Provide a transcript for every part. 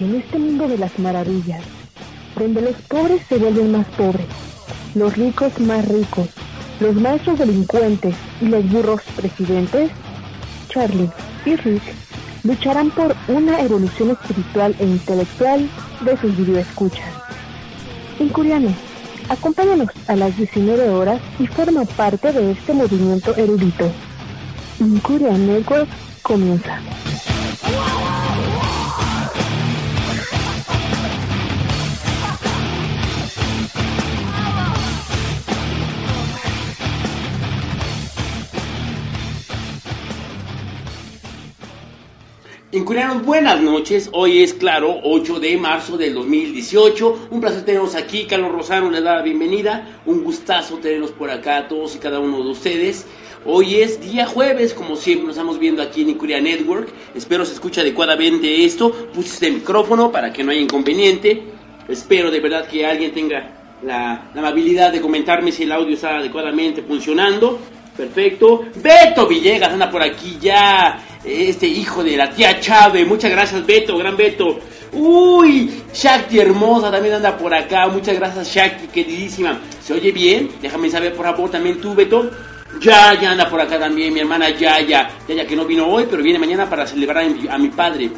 En este mundo de las maravillas, donde los pobres se vuelven más pobres, los ricos más ricos, los maestros delincuentes y los burros presidentes, Charlie y Rick lucharán por una evolución espiritual e intelectual de sus videoescuchas. Incuriano, acompáñanos a las 19 horas y forma parte de este movimiento erudito. Incuria comienza. Incurianos, buenas noches. Hoy es, claro, 8 de marzo del 2018. Un placer tenernos aquí. Carlos Rosano le da la bienvenida. Un gustazo tenerlos por acá todos y cada uno de ustedes. Hoy es día jueves, como siempre nos estamos viendo aquí en Incuria Network. Espero se escuche adecuadamente esto. Puse este micrófono para que no haya inconveniente. Espero de verdad que alguien tenga la, la amabilidad de comentarme si el audio está adecuadamente funcionando. Perfecto. Beto Villegas anda por aquí ya. Este hijo de la tía Chávez. Muchas gracias, Beto, gran Beto. Uy, Shakti hermosa también anda por acá. Muchas gracias, Shakti, queridísima. ¿Se oye bien? Déjame saber, por favor, también tú, Beto. Ya, ya anda por acá también, mi hermana Yaya. Yaya que no vino hoy, pero viene mañana para celebrar a mi, padre.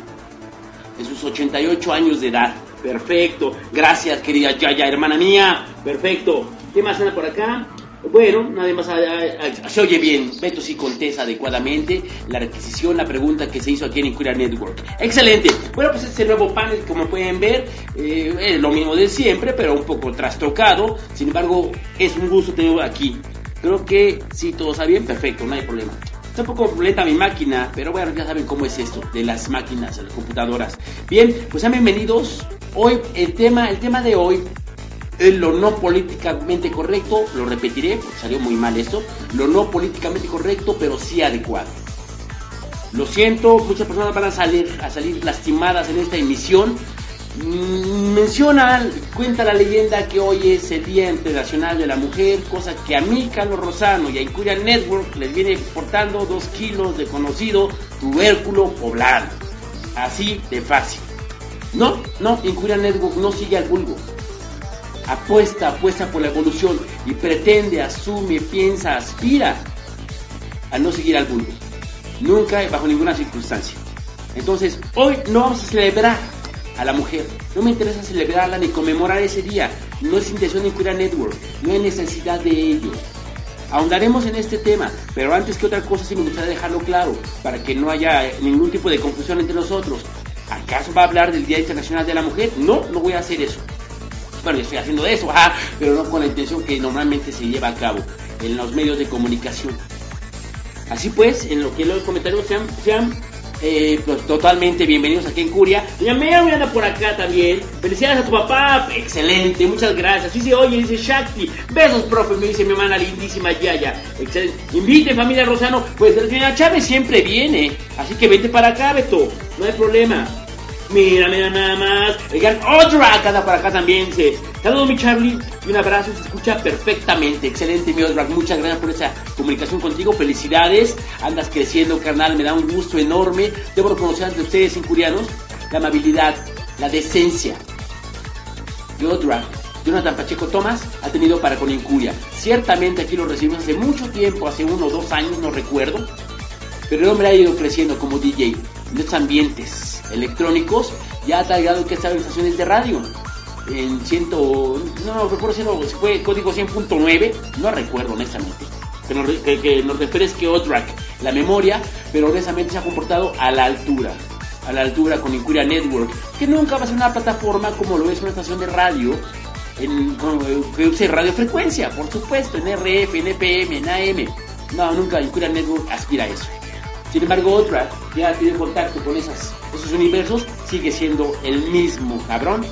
En sus 88 años de edad. Perfecto. Gracias, querida Yaya, hermana mía. Perfecto. ¿Qué más anda por acá? Bueno, nada más ah, ah, se oye bien. Beto sí contesta adecuadamente la requisición, la pregunta que se hizo aquí en Inquiria Network. Excelente. Bueno, pues este nuevo panel, como pueden ver, eh, es lo mismo de siempre, pero un poco trastocado. Sin embargo, es un gusto tenerlo aquí. Creo que si todo está bien, perfecto, no hay problema. Está un poco lenta mi máquina, pero bueno, ya saben cómo es esto de las máquinas, de las computadoras. Bien, pues sean bienvenidos. Hoy el tema, el tema de hoy es lo no políticamente correcto, lo repetiré, porque salió muy mal esto, lo no políticamente correcto, pero sí adecuado. Lo siento, muchas personas van a salir, a salir lastimadas en esta emisión. Mm, menciona, cuenta la leyenda que hoy es el Día Internacional de la Mujer, cosa que a mí, Carlos Rosano y a Incuria Network les viene portando dos kilos de conocido tubérculo poblano. Así de fácil. No, no, Incuria Network no sigue al vulgo apuesta, apuesta por la evolución y pretende, asume, piensa, aspira a no seguir al mundo. Nunca, bajo ninguna circunstancia. Entonces, hoy no vamos a celebrar a la mujer. No me interesa celebrarla ni conmemorar ese día. No es intención de Cuida Network. No hay necesidad de ello. Ahondaremos en este tema, pero antes que otra cosa sí me gustaría dejarlo claro, para que no haya ningún tipo de confusión entre nosotros. ¿Acaso va a hablar del Día Internacional de la Mujer? No, no voy a hacer eso bueno, yo estoy haciendo eso, pero no con la intención que normalmente se lleva a cabo en los medios de comunicación. Así pues, en lo que los comentarios sean, sean eh, pues, totalmente bienvenidos aquí en Curia. Doña Mary anda por acá también. Felicidades a tu papá. Excelente, muchas gracias. Dice, oye, dice Shakti. Besos, profe, me dice mi hermana lindísima Yaya. Excelente. Invite, familia Rosano. Pues la señora Chávez siempre viene. Así que vente para acá, Beto. No hay problema. Mira, mira nada más. El gran Odrak anda por acá también. Dice, saludos mi Charlie y un abrazo. Se escucha perfectamente. Excelente mi Odrak. Muchas gracias por esa comunicación contigo. Felicidades. Andas creciendo, carnal. Me da un gusto enorme. Debo reconocer ante ustedes, incurianos, la amabilidad, la decencia. Odrak, Jonathan Pacheco Tomás ha tenido para con Incuria. Ciertamente aquí lo recibimos hace mucho tiempo, hace uno o dos años, no recuerdo. Pero el hombre ha ido creciendo como DJ en estos ambientes electrónicos, ya ha tallado que estaba en estaciones de radio. En ciento, no, no recuerdo si fue código 100.9, no recuerdo honestamente. Que nos, que, que nos Odrak la memoria, pero honestamente se ha comportado a la altura. A la altura con Incuria Network, que nunca va a ser una plataforma como lo es una estación de radio en, que use radiofrecuencia, por supuesto, en RF, en EPM, en AM. No, nunca Incuria Network aspira a eso. Sin embargo, otra que ha tenido contacto con esas, esos universos sigue siendo el mismo cabrón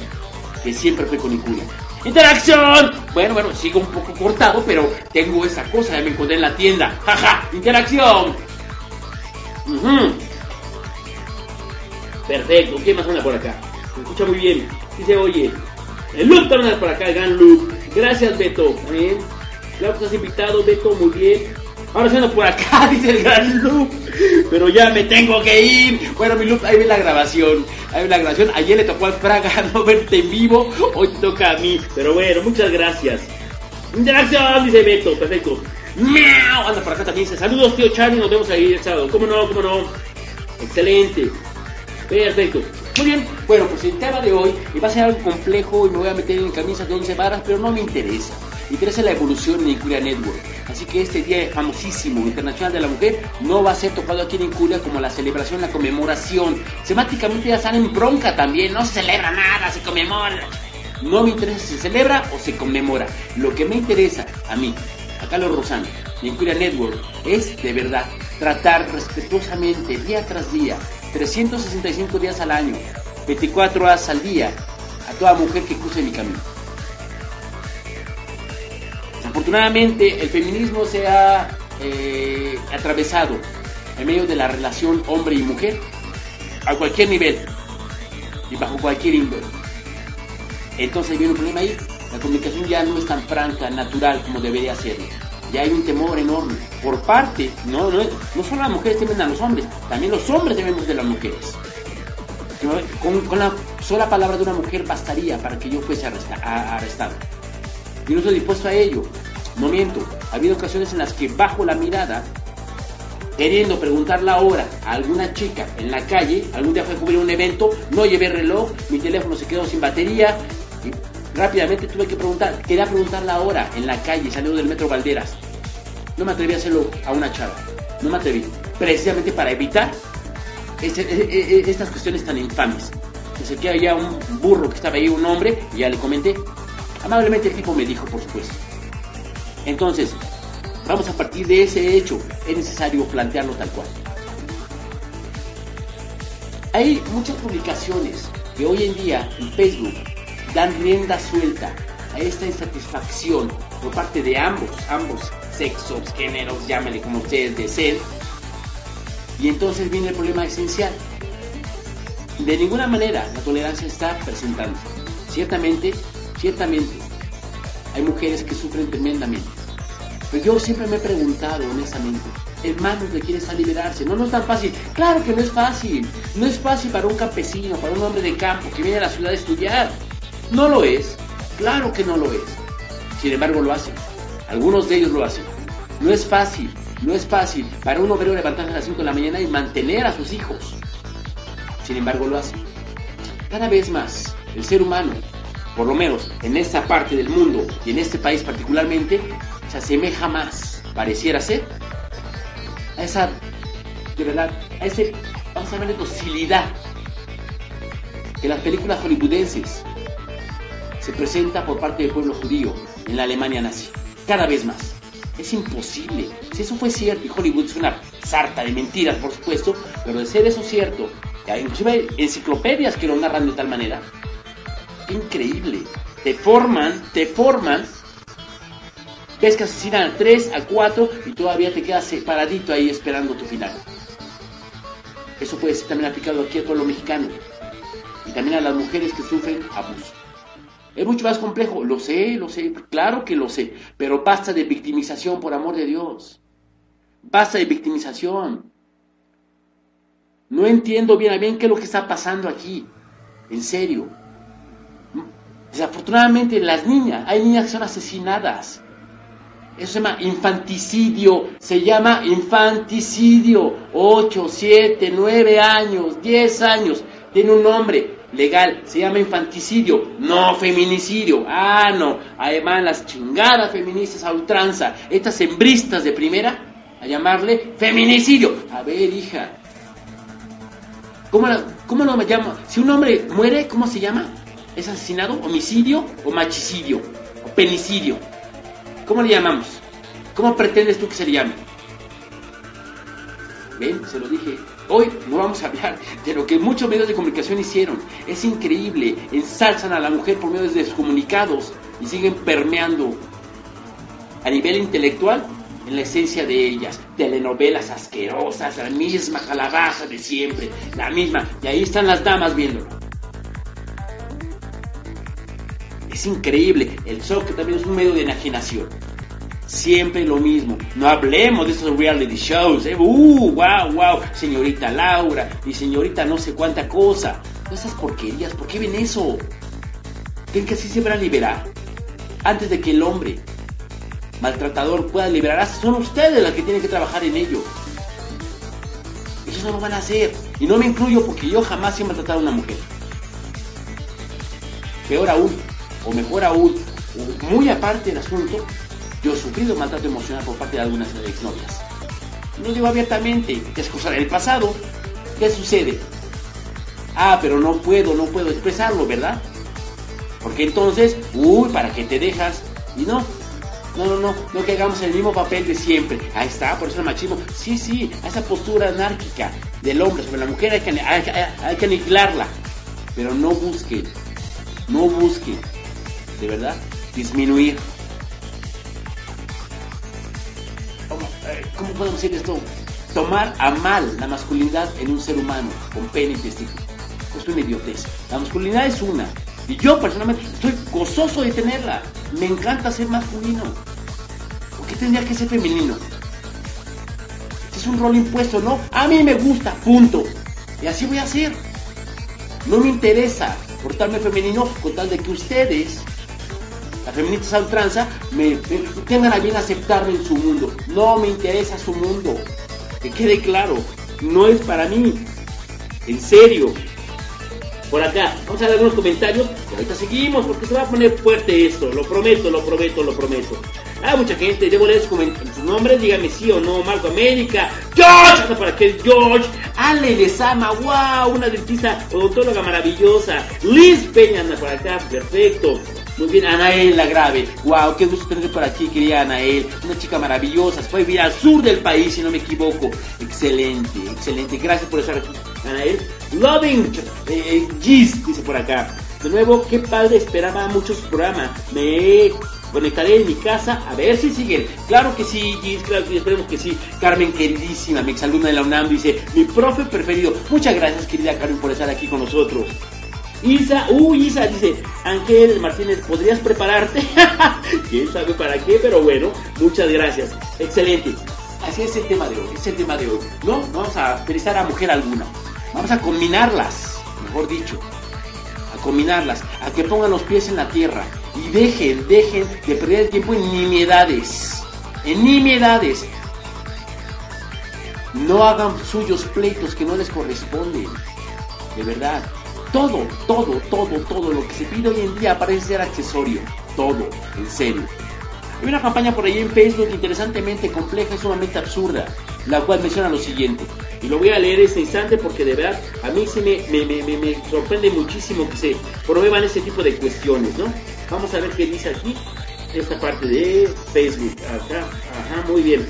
que siempre fue con Incuria. ¡Interacción! Bueno, bueno, sigo un poco cortado, pero tengo esa cosa, ya me encontré en la tienda. ¡Jaja! ¡Interacción! Ujú. Perfecto, ¿qué más anda por acá? Se escucha muy bien. Dice, oye, el loop también anda por acá, el gran loop. Gracias, Beto. ¿eh? Claro que estás invitado, Beto, muy bien. Ahora se anda por acá, dice el gran loop. Pero ya me tengo que ir. Bueno, mi loop, ahí ve la grabación. Ahí ve la grabación. Ayer le tocó al Fraga no verte en vivo. Hoy toca a mí. Pero bueno, muchas gracias. Interacción, dice Beto. Perfecto. ¡Miau! Anda por acá también. Dice, saludos, tío Charlie. Nos vemos ahí el sábado. ¿Cómo no? ¿Cómo no? Excelente. Perfecto. Muy bien. Bueno, pues el tema de hoy va a ser algo complejo y me voy a meter en camisas de 11 varas, pero no me interesa. Interesa la evolución de Incuria Network. Así que este día famosísimo internacional de la mujer no va a ser tocado aquí en Incuria como la celebración, la conmemoración. Semáticamente ya están en bronca también. No se celebra nada, se conmemora. No me interesa si se celebra o se conmemora. Lo que me interesa a mí, a Carlos Rosano, y Incuria Network, es de verdad tratar respetuosamente día tras día 365 días al año, 24 horas al día, a toda mujer que cruce mi camino. Desafortunadamente, el feminismo se ha eh, atravesado en medio de la relación hombre y mujer a cualquier nivel y bajo cualquier índole. Entonces viene un problema ahí. La comunicación ya no es tan franca, natural como debería serlo. Ya hay un temor enorme por parte, no, no, no solo las mujeres temen a los hombres, también los hombres tememos de las mujeres. Con, la sola palabra de una mujer bastaría para que yo fuese arrestado. Y no estoy dispuesto a ello. No miento. Ha habido ocasiones en las que bajo la mirada, queriendo preguntar la hora a alguna chica en la calle, algún día fue a cubrir un evento, no llevé reloj, mi teléfono se quedó sin batería, y rápidamente tuve que preguntar, quería preguntar la hora en la calle, saliendo del metro Valderas. No me atreví a hacerlo a una chava. No me atreví. Precisamente para evitar ese, e, e, estas cuestiones tan infames. Pensé que había un burro que estaba ahí, un hombre, y ya le comenté. Amablemente el tipo me dijo, por supuesto. Entonces, vamos a partir de ese hecho. Es necesario plantearlo tal cual. Hay muchas publicaciones que hoy en día en Facebook dan rienda suelta a esta insatisfacción por parte de ambos, ambos sexos, géneros, llámenle como ustedes deseen. Y entonces viene el problema esencial. De ninguna manera la tolerancia está presentando. Ciertamente, ciertamente, hay mujeres que sufren tremendamente. Pero yo siempre me he preguntado, honestamente, hermanos de quienes a liberarse. No, no es tan fácil. Claro que no es fácil. No es fácil para un campesino, para un hombre de campo que viene a la ciudad a estudiar. No lo es. Claro que no lo es. Sin embargo, lo hacen. Algunos de ellos lo hacen. No es fácil. No es fácil para un obrero levantarse a las 5 de la mañana y mantener a sus hijos. Sin embargo, lo hacen. Cada vez más, el ser humano, por lo menos en esta parte del mundo y en este país particularmente, se asemeja más, pareciera ser, a esa, de verdad, a ese, vamos a llamarle docilidad que las películas hollywoodenses se presenta por parte del pueblo judío en la Alemania nazi. Cada vez más. Es imposible. Si eso fue cierto, y Hollywood es una sarta de mentiras, por supuesto, pero de ser eso cierto, que inclusive hay enciclopedias que lo narran de tal manera, increíble. Te forman, te forman, ves que asesinan a tres, a cuatro, y todavía te quedas separadito ahí esperando tu final. Eso puede ser también aplicado aquí al pueblo mexicano y también a las mujeres que sufren abuso. Es mucho más complejo, lo sé, lo sé, claro que lo sé, pero basta de victimización, por amor de Dios. Basta de victimización. No entiendo bien a bien qué es lo que está pasando aquí. En serio. Desafortunadamente las niñas, hay niñas que son asesinadas. Eso se llama infanticidio, se llama infanticidio. 8, 7, 9 años, 10 años. Tiene un nombre legal, se llama infanticidio, no feminicidio. Ah, no. Además, las chingadas feministas a ultranza, estas hembristas de primera, a llamarle feminicidio. A ver, hija. ¿Cómo, ¿Cómo lo llamo? Si un hombre muere, ¿cómo se llama? ¿Es asesinado? ¿Homicidio? ¿O machicidio? ¿O penicidio? ¿Cómo le llamamos? ¿Cómo pretendes tú que se le llame? ven, se lo dije. Hoy no vamos a hablar de lo que muchos medios de comunicación hicieron. Es increíble, ensalzan a la mujer por medio de sus comunicados y siguen permeando a nivel intelectual en la esencia de ellas. Telenovelas asquerosas, la misma calabaza de siempre, la misma. Y ahí están las damas viéndolo. Es increíble. El que también es un medio de enajenación. Siempre lo mismo. No hablemos de esos reality shows. ¿eh? Uh, wow, wow. Señorita Laura y señorita no sé cuánta cosa. No esas porquerías. ¿Por qué ven eso? ¿Creen que así se van a liberar? Antes de que el hombre maltratador pueda liberarse, son ustedes las que tienen que trabajar en ello. Ellos no lo van a hacer. Y no me incluyo porque yo jamás he maltratado a una mujer. Peor aún, o mejor aún, muy aparte del asunto, yo he sufrido maltrato emocional por parte de algunas exnovias. Lo digo abiertamente, es cosa del pasado. ¿Qué sucede? Ah, pero no puedo, no puedo expresarlo, ¿verdad? Porque entonces, uy, ¿para qué te dejas? Y no, no, no, no, no que hagamos el mismo papel de siempre. Ahí está, por eso el machismo. Sí, sí, esa postura anárquica del hombre sobre la mujer hay que, hay, que aniquilarla. Pero no busque, no busque, de verdad, disminuir. Eh, ¿Cómo, podemos decir esto? Tomar a mal la masculinidad en un ser humano con pene y testículo. Es una idiotez. La masculinidad es una, y yo personalmente estoy gozoso de tenerla. Me encanta ser masculino. ¿Por qué tendría que ser femenino? Este es un rol impuesto, ¿no? A mí me gusta, punto. Y así voy a ser. No me interesa portarme femenino con tal de que ustedes, las feministas a ultranza, me, tengan a bien aceptarme en su mundo. No me interesa su mundo. Que quede claro, no es para mí. En serio, por acá. Vamos a ver algunos comentarios y ahorita seguimos porque se va a poner fuerte esto. Lo prometo, lo prometo, lo prometo. Ah, mucha gente, debo leer sus, nombres, dígame sí o no. Marco América, George, para qué George, Ale Lezama, wow, una dentista odontóloga maravillosa. Liz Peña anda por acá, perfecto. Muy bien, Anael la grave. Wow, qué gusto tener por aquí, querida Anael. Una chica maravillosa. Se fue a vivir al sur del país, si no me equivoco. Excelente, excelente. Gracias por estar aquí, Anael. Loving eh, Gis, dice por acá. De nuevo, qué padre, esperaba mucho su programa. Me conectaré en mi casa a ver si siguen. Claro que sí, Gis, claro que esperemos que sí. Carmen, queridísima, mi exalumna de la UNAM, dice, mi profe preferido. Muchas gracias, querida Carmen, por estar aquí con nosotros. Isa, uy, Isa dice, Ángel Martínez, ¿podrías prepararte? ¿Quién sabe para qué? Pero bueno, muchas gracias. Excelente. Así es el tema de hoy, es el tema de hoy. No, vamos a felicitar a mujer alguna. Vamos a combinarlas, mejor dicho. A combinarlas, a que pongan los pies en la tierra. Y dejen, dejen de perder el tiempo en nimiedades. En nimiedades. No hagan suyos pleitos que no les corresponden. De verdad. Todo, todo, todo, todo lo que se pide hoy en día parece ser accesorio. Todo, en serio. Hay una campaña por ahí en Facebook interesantemente compleja y sumamente absurda, la cual menciona lo siguiente. Y lo voy a leer este instante porque de verdad a mí se me, me, sorprende muchísimo que se promuevan ese tipo de cuestiones, ¿no? Vamos a ver qué dice aquí, esta parte de Facebook. Acá, ajá, muy bien.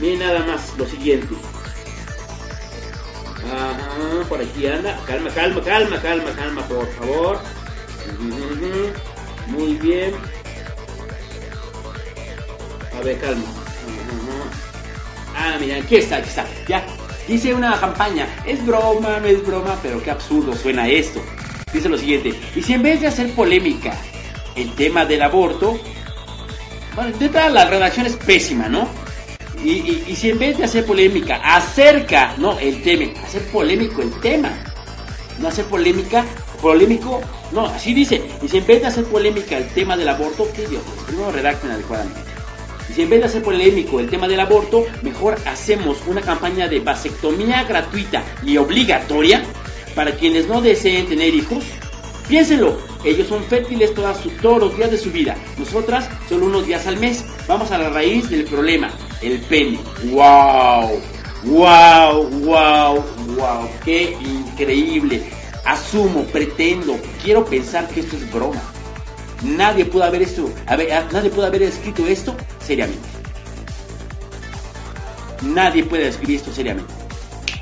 Miren nada más lo siguiente. Ajá, por aquí anda. Calma, calma, calma, calma, calma, por favor. Muy bien. A ver, calma. Ah, mira, aquí está, aquí está. Ya. Dice una campaña. Es broma, no es broma, pero qué absurdo suena esto. Dice lo siguiente. Y si en vez de hacer polémica el tema del aborto, bueno, de todas la redacción es pésima, ¿no? Y, si en vez de hacer polémica acerca, no, el tema, hacer polémico el tema, no hacer polémica, polémico, no, así dice, y si en vez de hacer polémica el tema del aborto, qué Dios, primero redacten adecuadamente. Y si en vez de hacer polémico el tema del aborto, mejor hacemos una campaña de vasectomía gratuita y obligatoria para quienes no deseen tener hijos. Piénsenlo, ellos son fértiles todos los días de su vida, nosotras solo unos días al mes. Vamos a la raíz del problema el pene. ¡Wow! ¡Wow! ¡Wow! ¡Wow! ¡Qué increíble! Asumo, pretendo, quiero pensar que esto es broma. Nadie pudo haber esto, nadie puede haber escrito esto seriamente. Nadie puede escribir esto seriamente.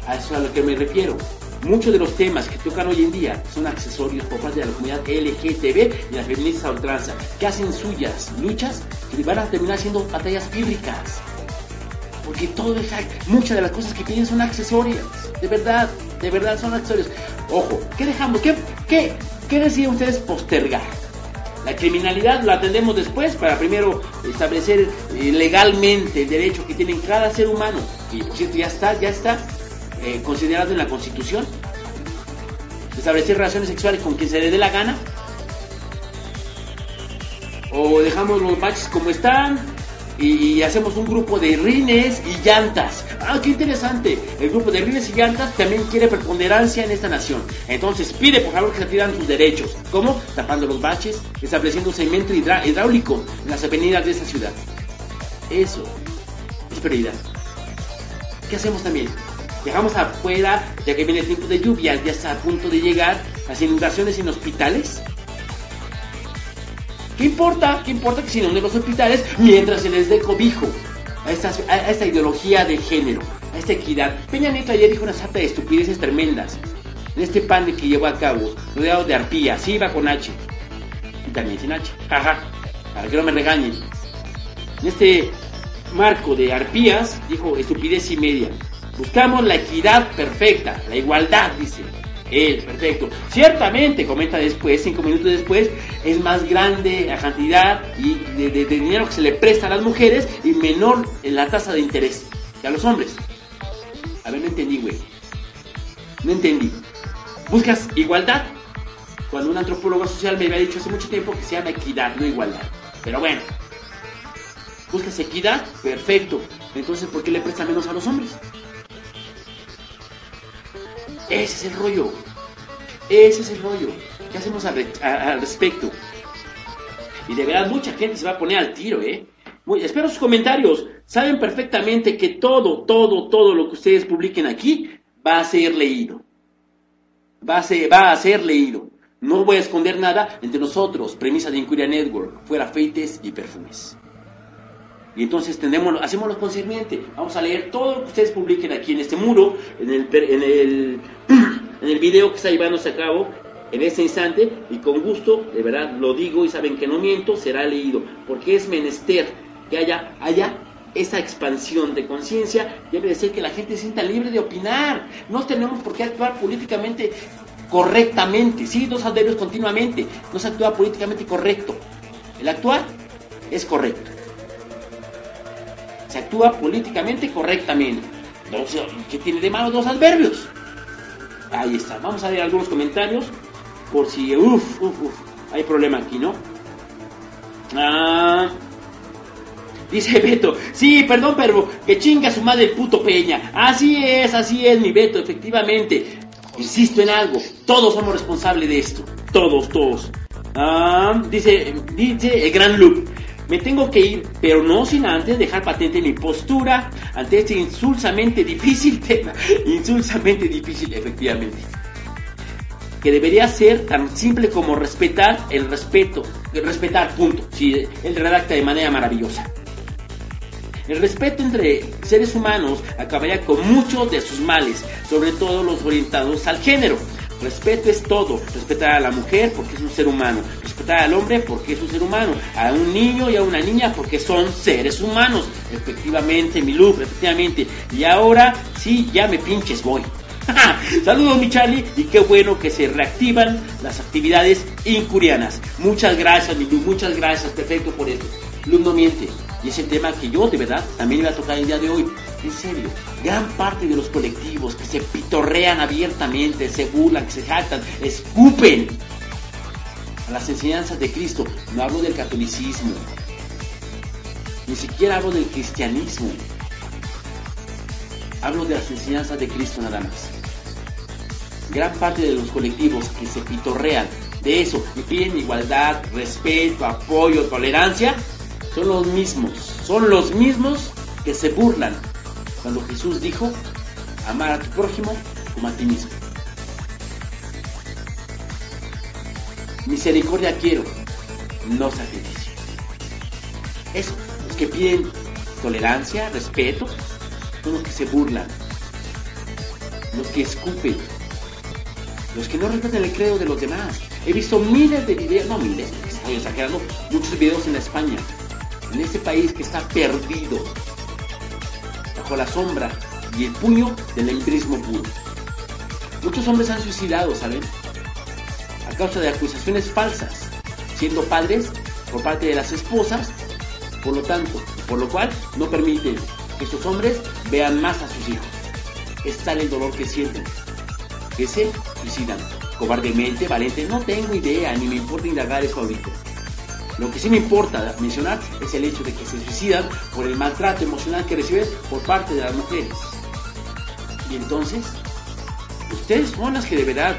A eso es a lo que me refiero. Muchos de los temas que tocan hoy en día son accesorios por parte de la comunidad LGTB y las feministas a ultranza, que hacen suyas luchas que van a terminar siendo batallas bíblicas. Porque todo es, muchas de las cosas que piden son accesorias. De verdad, de verdad son accesorios. Ojo, ¿qué dejamos? ¿Qué, qué, qué deciden ustedes postergar? La criminalidad la atendemos después para primero establecer eh, legalmente el derecho que tiene cada ser humano. Y por cierto, ya está, ya está eh, considerado en la Constitución. Establecer relaciones sexuales con quien se le dé la gana. O dejamos los baches como están y hacemos un grupo de rines y llantas. Ah, qué interesante. El grupo de rines y llantas también quiere preponderancia en esta nación. Entonces pide por favor que se pidan sus derechos. ¿Cómo? Tapando los baches, estableciendo un segmento hidráulico en las avenidas de esta ciudad. Eso es prioridad. ¿Qué hacemos también? Dejamos afuera, ya que viene el tiempo de lluvia, ya está a punto de llegar, las inundaciones en hospitales. ¿Qué importa? ¿Qué importa que se inunden los hospitales mientras se les dé cobijo a esta, ideología de género, a esta equidad? Peña Nieto ayer dijo una sarta de estupideces tremendas en este pan que llevó a cabo, rodeado de arpía, sí iba con H, y también sin H, jaja, para que no me regañen. En este marco de arpías, dijo estupidez y media. Buscamos la equidad perfecta, la igualdad, dice. Él, perfecto. Ciertamente, comenta después, cinco minutos después, es más grande la cantidad y de, dinero que se le presta a las mujeres y menor en la tasa de interés que a los hombres. A ver, no entendí, güey. No entendí. Buscas igualdad. Cuando un antropólogo social me había dicho hace mucho tiempo que se llama equidad, no igualdad. Pero bueno. Buscas equidad, perfecto. Entonces, ¿por qué le presta menos a los hombres? Ese es el rollo. Ese es el rollo. ¿Qué hacemos al, respecto? Y de verdad mucha gente se va a poner al tiro, ¿eh? Muy, espero sus comentarios. Saben perfectamente que todo, todo, todo lo que ustedes publiquen aquí va a ser leído. Va a ser, va a ser leído. No voy a esconder nada entre nosotros, premisa de Incuria Network, fuera feites y perfumes. Y entonces tenemos, hacemos lo concerniente. Vamos a leer todo lo que ustedes publiquen aquí en este muro, en el, en el, en el video que está llevándose a cabo en este instante. Y con gusto, de verdad lo digo y saben que no miento, será leído. Porque es menester que haya, haya esa expansión de conciencia. Debe de ser que la gente se sienta libre de opinar. No tenemos por qué actuar políticamente correctamente. Sí, dos adverbios continuamente. No se actúa políticamente correcto. El actuar es correcto se actúa políticamente correctamente. Entonces, ¿qué tiene de malo dos adverbios? Ahí está. Vamos a ver algunos comentarios por si, uff, uff, uff, hay problema aquí, ¿no? Ah, dice Beto, sí, perdón, pero que chinga su madre puto Peña. Así es, así es, mi Beto, efectivamente. Insisto en algo, todos somos responsables de esto. Todos, todos. Ah, dice, dice el gran Luke. Me tengo que ir, pero no sin antes dejar patente mi postura ante este insulsamente difícil tema. insulsamente difícil, efectivamente. Que debería ser tan simple como respetar el respeto. Respetar, punto. Si él redacta de manera maravillosa. El respeto entre seres humanos acabaría con muchos de sus males, sobre todo los orientados al género. Respeto es todo. Respetar a la mujer porque es un ser humano. Respetar al hombre porque es un ser humano. A un niño y a una niña porque son seres humanos. Efectivamente, mi luz, efectivamente. Y ahora sí, ya me pinches voy. Saludos mi Charlie y qué bueno que se reactivan las actividades incurianas. Muchas gracias mi luz, muchas gracias, perfecto por eso. Luz no miente. Y es el tema que yo de verdad también iba a tocar el día de hoy. En serio, gran parte de los colectivos que se pitorrean abiertamente, se burlan, se jactan, escupen a las enseñanzas de Cristo. No hablo del catolicismo, ni siquiera hablo del cristianismo. Hablo de las enseñanzas de Cristo nada más. Gran parte de los colectivos que se pitorrean de eso y piden igualdad, respeto, apoyo, tolerancia, son los mismos, son los mismos que se burlan cuando Jesús dijo, amar a tu prójimo como a ti mismo. Misericordia quiero, no sacrificio. Eso, los que piden tolerancia, respeto, son los que se burlan. los que escupen, los que no respetan el credo de los demás. He visto miles de videos, no miles, estoy exagerando, muchos videos en España, en ese país que está perdido, la sombra y el puño del empirismo puro. Muchos hombres han suicidado, ¿saben? A causa de acusaciones falsas, siendo padres por parte de las esposas, por lo tanto, por lo cual no permiten que estos hombres vean más a sus hijos. Es tal el dolor que sienten, que se suicidan. Cobardemente, valiente, no tengo idea, ni me importa indagar eso ahorita. Lo que sí me importa mencionar es el hecho de que se suicidan por el maltrato emocional que reciben por parte de las mujeres. Y entonces, ustedes son las que de verdad,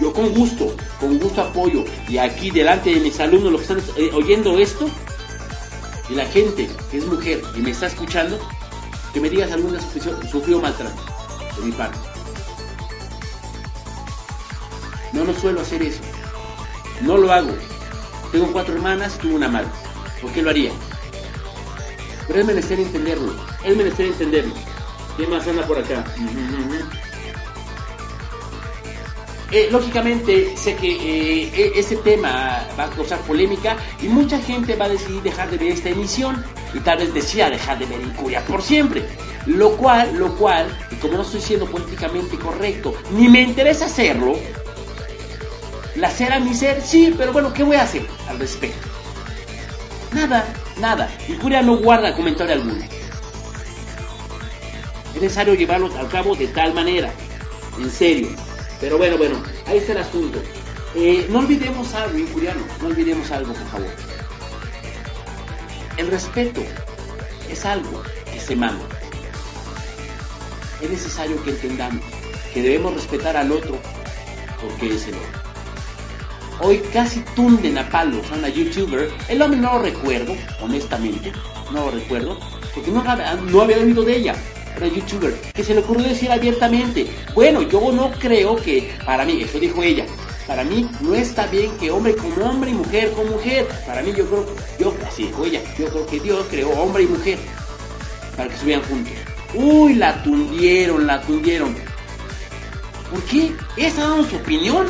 yo con gusto, con gusto apoyo, y aquí delante de mis alumnos, los que están eh, oyendo esto, y la gente que es mujer y me está escuchando, que me digas alguna sufrió, sufrió maltrato de mi parte. No, no suelo hacer eso. No lo hago. Tengo cuatro hermanas tuve una madre. ¿Por qué lo haría? Pero es menester entenderlo. Es menester entenderlo. ¿Quién más anda por acá? Eh, lógicamente sé que eh, e-, este tema va a causar polémica y mucha gente va a decidir dejar de ver esta emisión y tal vez decida dejar de ver Incuria por siempre. Lo cual, lo cual, y como no estoy siendo políticamente correcto, ni me interesa hacerlo, la a mi ser, sí, pero bueno, ¿qué voy a hacer al respecto? Nada, nada. Incuria no guarda comentario alguno. Es necesario llevarlo a cabo de tal manera, en serio. Pero bueno, bueno, ahí está el asunto. Eh, no olvidemos algo, incuriano, no olvidemos algo, por favor. El respeto es algo que se manda. Es necesario que entendamos que debemos respetar al otro porque es el otro. Hoy casi tunden a palos a una youtuber. El hombre no lo recuerdo, honestamente. No lo recuerdo. Porque no, no había oído de ella una youtuber, que se le ocurrió decir abiertamente, bueno, yo no creo que, para mí, eso dijo ella, para mí no está bien que hombre con hombre y mujer con mujer. Para mí yo creo, yo, así dijo ella, yo creo que Dios creó hombre y mujer para que estuvieran juntos. Uy, la tundieron, la tundieron. ¿Por qué? Esa dando su opinión.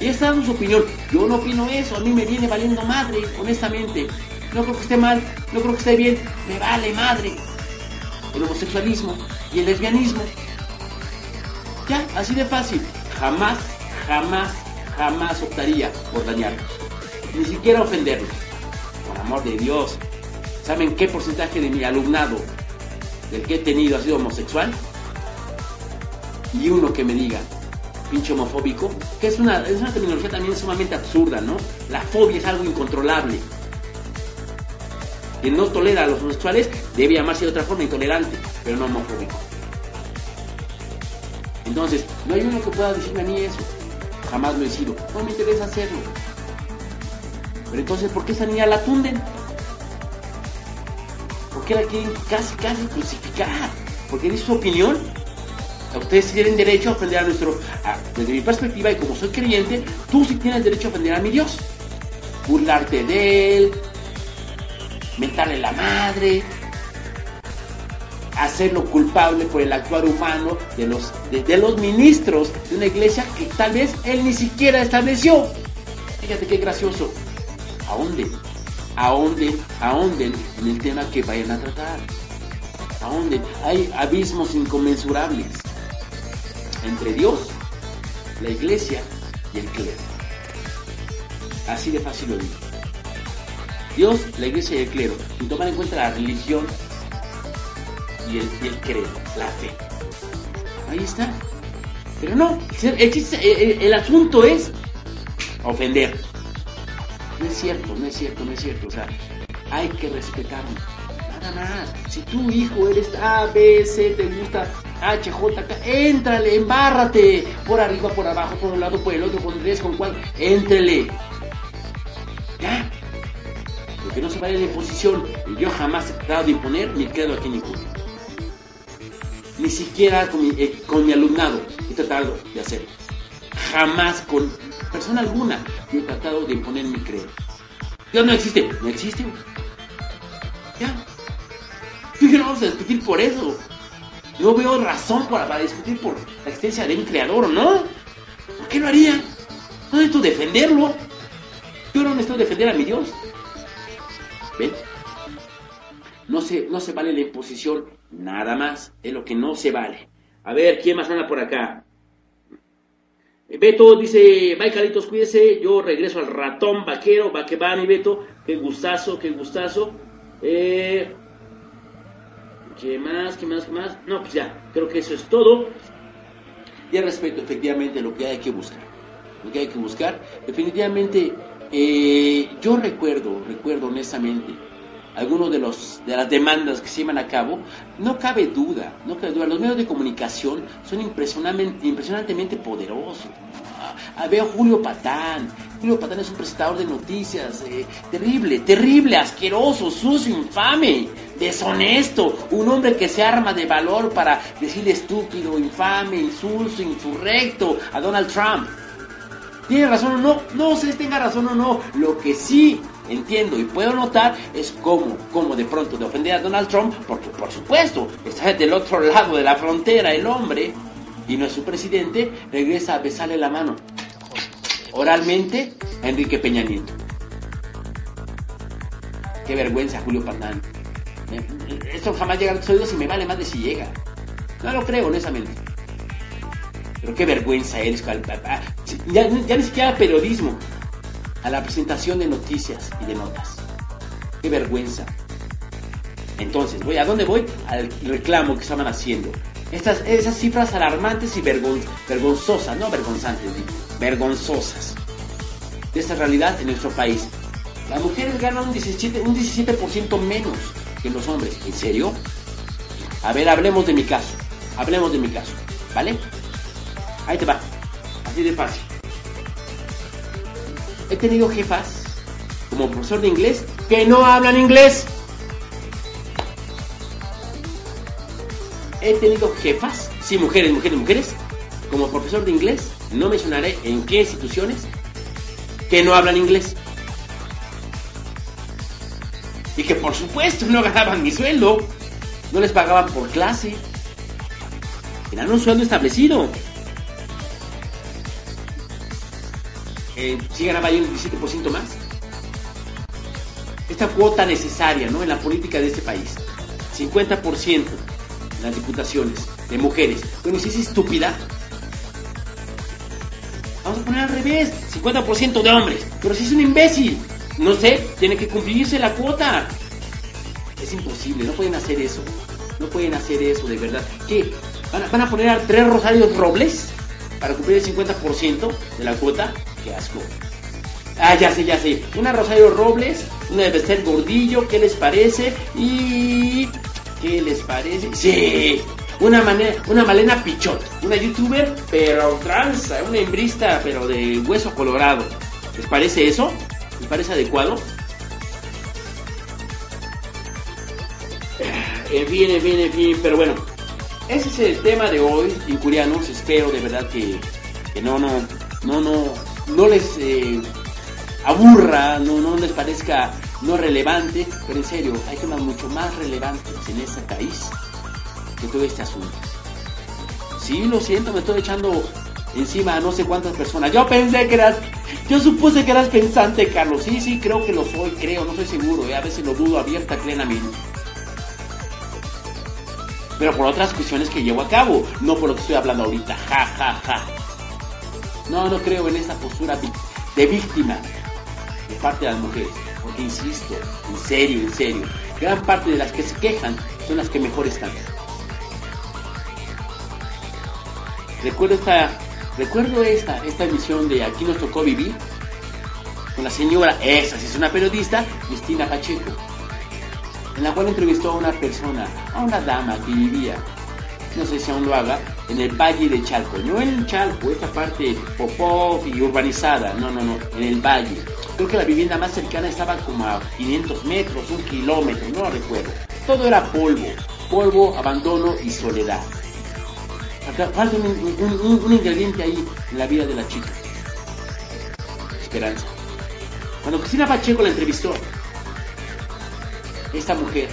Esa dando su opinión. Yo no opino eso, a mí me viene valiendo madre, honestamente. No creo que esté mal, no creo que esté bien, me vale madre el homosexualismo y el lesbianismo. Ya, así de fácil. Jamás, jamás, jamás optaría por dañarlos. Ni siquiera ofenderlos. Por amor de Dios. ¿Saben qué porcentaje de mi alumnado del que he tenido ha sido homosexual? Y uno que me diga, pinche homofóbico, que es una, es una terminología también sumamente absurda, ¿no? La fobia es algo incontrolable quien no tolera a los homosexuales debe llamarse de otra forma intolerante, pero no homofóbico. Entonces, no hay uno que pueda decirme a mí eso. Jamás lo he sido. No me interesa hacerlo. Pero entonces, ¿por qué esa niña la tunden? ¿Por qué la quieren casi, casi crucificar? Porque dice su opinión. Ustedes tienen derecho a ofender a nuestro... desde mi perspectiva y como soy creyente, tú sí tienes derecho a ofender a mi Dios. Burlarte de él, mentarle la madre, hacerlo culpable por el actuar humano de los, de, los ministros de una iglesia que tal vez él ni siquiera estableció. Fíjate qué gracioso. Ahonden, ahonden, ahonden en el tema que vayan a tratar. Ahonden. Hay abismos inconmensurables entre Dios, la iglesia y el clero. Así de fácil lo digo. Dios, la iglesia y el clero, sin tomar en cuenta la religión y el, y credo, la fe. Ahí está. Pero no, el, el, asunto es ofender. No es cierto, no es cierto, no es cierto. O sea, hay que respetarlo. Nada más. Si tu hijo eres A, B, C, te gusta H, J, K, éntrale, embárrate. Por arriba, por abajo, por un lado, por el otro, con tres, con cuatro. Éntrele. Ya que no se vaya de imposición. Yo jamás he tratado de imponer mi credo aquí en Ni siquiera con mi, eh, con alumnado he tratado de hacerlo. Jamás con persona alguna yo he tratado de imponer mi credo. Dios no existe, no existe. Ya. Y no vamos a discutir por eso. No veo razón para, discutir por la existencia de un creador, ¿no? ¿Por qué lo haría? No necesito defenderlo. Yo no necesito defender a mi Dios. ¿Ven? No se, no se vale la imposición, nada más. Es lo que no se vale. A ver, ¿quién más anda por acá? Beto dice, bye Calitos, cuídese, yo regreso al ratón vaquero, va que va mi Beto, qué gustazo, qué gustazo. Eh, ¿Qué más? ¿Qué más? ¿Qué más? No, pues ya, creo que eso es todo. Y al respecto, efectivamente, lo que hay que buscar. Lo que hay que buscar, definitivamente, eh, yo recuerdo, recuerdo honestamente, algunos de los de las demandas que se llevan a cabo, no cabe duda, no cabe duda, los medios de comunicación son impresionantemente, impresionantemente poderosos. Ah, veo Julio Patán. Julio Patán es un presentador de noticias eh, terrible, terrible, asqueroso, sucio, infame, deshonesto. Un hombre que se arma de valor para decirle estúpido, infame, insulso, insurrecto a Donald Trump. ¿Tiene razón o no? No sé si tenga razón o no. Lo que sí entiendo y puedo notar es cómo, cómo de pronto de ofender a Donald Trump, porque por supuesto está del otro lado de la frontera el hombre y no es su presidente, regresa a besarle la mano oralmente a Enrique Peña Nieto. Qué vergüenza, Julio Patán. Esto jamás llega a los oídos y me vale más de si llega. No lo creo, honestamente. Pero qué vergüenza eres. Ya, ya ni siquiera periodismo. A la presentación de noticias y de notas. Qué vergüenza. Entonces, voy ¿a dónde voy? Al reclamo que estaban haciendo. Estas, esas cifras alarmantes y vergonzosas, no vergonzantes, vergonzosas, de esta realidad en nuestro país. Las mujeres ganan un 17%, un 17 menos que los hombres. ¿En serio? A ver, hablemos de mi caso. Hablemos de mi caso. ¿Vale? Ahí te va. Así de fácil. He tenido jefas, como profesor de inglés, que no hablan inglés. he tenido jefas, sí, mujeres, mujeres, mujeres, como profesor de inglés, no mencionaré en qué instituciones, que no hablan inglés. Que por supuesto no ganaban mi sueldo, no les pagaban por clase, eran un sueldo establecido. Eh, sí ganaba yo un 17% más. Esta cuota necesaria ¿no? en la política de este país. 50% las diputaciones de mujeres. Bueno, si es estúpida, vamos a poner al revés, 50% de hombres. Pero si es un imbécil, no sé, tiene que cumplirse la cuota. Imposible, no pueden hacer eso. No pueden hacer eso, de verdad. ¿Qué? ¿Van a, poner a tres Rosarios Robles para cumplir el 50% de la cuota? ¡Qué asco! Ah, ya sé, ya sé. Una Rosario Robles, una de ser Gordillo, ¿qué les parece? Y ¿Qué les parece? Sí, una, manera, una Malena Pichot, una youtuber, pero transa, una hembrista, pero de hueso colorado. ¿Les parece eso? ¿Les parece adecuado? En fin, en fin, pero bueno, ese es el tema de hoy, incurianos. Espero de verdad que, que no, no, no, no, no les eh, aburra, no, no les parezca no relevante, pero en serio, hay temas mucho más relevantes en este país que todo este asunto. Sí, lo siento, me estoy echando encima a no sé cuántas personas. Yo pensé que eras, yo supuse que eras pensante, Carlos. Sí, sí, creo que lo soy, creo, no estoy seguro, eh, a veces lo dudo abierta, plenamente. Pero por otras cuestiones que llevo a cabo, no por lo que estoy hablando ahorita, ja, ja, ja. No, no creo en esa postura de víctima de parte de las mujeres. Porque insisto, en serio, en serio, gran parte de las que se quejan son las que mejor están. Recuerdo esta, recuerdo esta, esta emisión de Aquí nos tocó vivir con la señora, esa sí es una periodista, Cristina Pacheco, en la cual entrevistó a una persona, a una dama que vivía, no sé si aún lo haga, en el Valle de Chalco, no en Chalco, esta parte popó y urbanizada, no, no, no, en el Valle. Creo que la vivienda más cercana estaba como a 500 metros, un kilómetro, no recuerdo. Todo era polvo, polvo, abandono y soledad. falta un, ingrediente ahí en la vida de la chica. Esperanza. Cuando Cristina Pacheco la entrevistó, esta mujer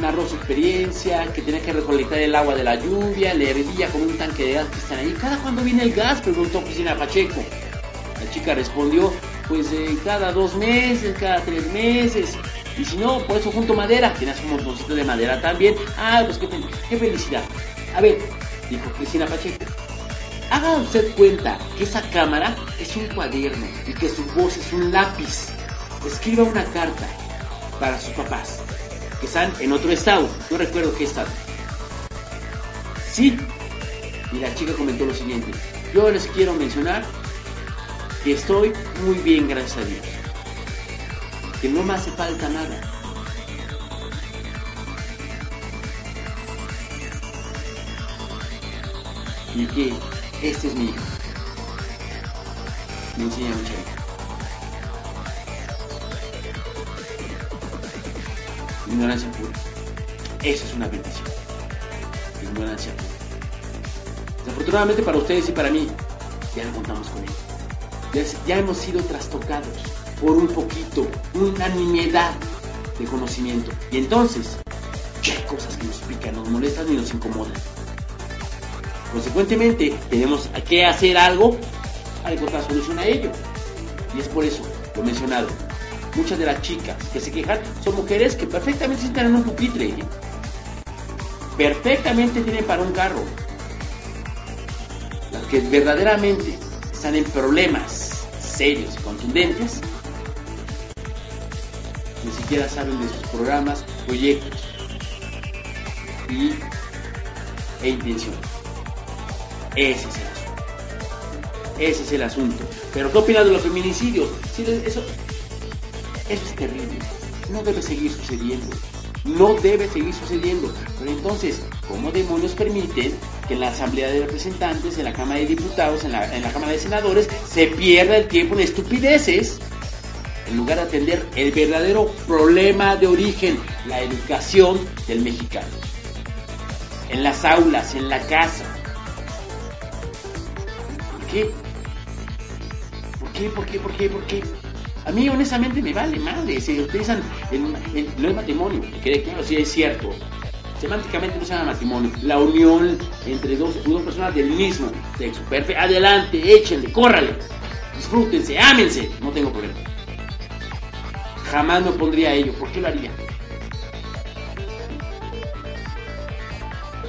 narró su experiencia, que tenía que recolectar el agua de la lluvia, le hervía con un tanque de gas que están ahí. ¿Cada cuándo viene el gas? Preguntó Cristina Pacheco. La chica respondió, pues eh, cada dos meses, cada tres meses. Y si no, por eso junto madera. Tienes un montoncito de madera también. Ah, pues qué, qué felicidad. A ver, dijo Cristina Pacheco. Haga usted cuenta que esa cámara es un cuaderno y que su voz es un lápiz. Escriba una carta para sus papás que están en otro estado. No recuerdo qué estado. Sí. Y la chica comentó lo siguiente. Yo les quiero mencionar que estoy muy bien, gracias a Dios. Que no me hace falta nada. Y que este es mi hijo. Me enseña mucha vida. Ignorancia pura. Eso es una bendición. Ignorancia pura. Desafortunadamente para ustedes y para mí, ya no contamos con él. Ya, hemos sido trastocados por un poquito, una nimiedad de conocimiento. Y entonces, hay cosas que nos pican, nos molestan y nos incomodan. Consecuentemente, tenemos que hacer algo para encontrar solución a ello. Y es por eso, lo mencionado, muchas de las chicas que se quejan son mujeres que perfectamente están en un pupitre. Perfectamente tienen para un carro. Las que verdaderamente están en problemas serios y contundentes, ni siquiera saben de sus programas, proyectos y, e intenciones. Ese es el asunto. Ese es el asunto. Pero ¿qué opinas de los feminicidios? Eso es terrible. No debe seguir sucediendo. No debe seguir sucediendo. Pero entonces, ¿cómo demonios permiten que en la Asamblea de Representantes, en la Cámara de Diputados, en la, en la Cámara de Senadores, se pierda el tiempo en estupideces? En lugar de atender el verdadero problema de origen, la educación del mexicano. En las aulas, en la casa, qué? ¿Por qué? ¿Por qué? ¿Por qué? ¿Por qué? A mí honestamente me vale madre. Se utilizan el, no es matrimonio, que quede claro, sí es cierto. Semánticamente no se llama matrimonio. La unión entre dos, personas del mismo sexo. Perfecto. Adelante, échenle, córrale. Disfrútense, ámense. No tengo problema. Jamás me opondría a ello. ¿Por qué lo haría?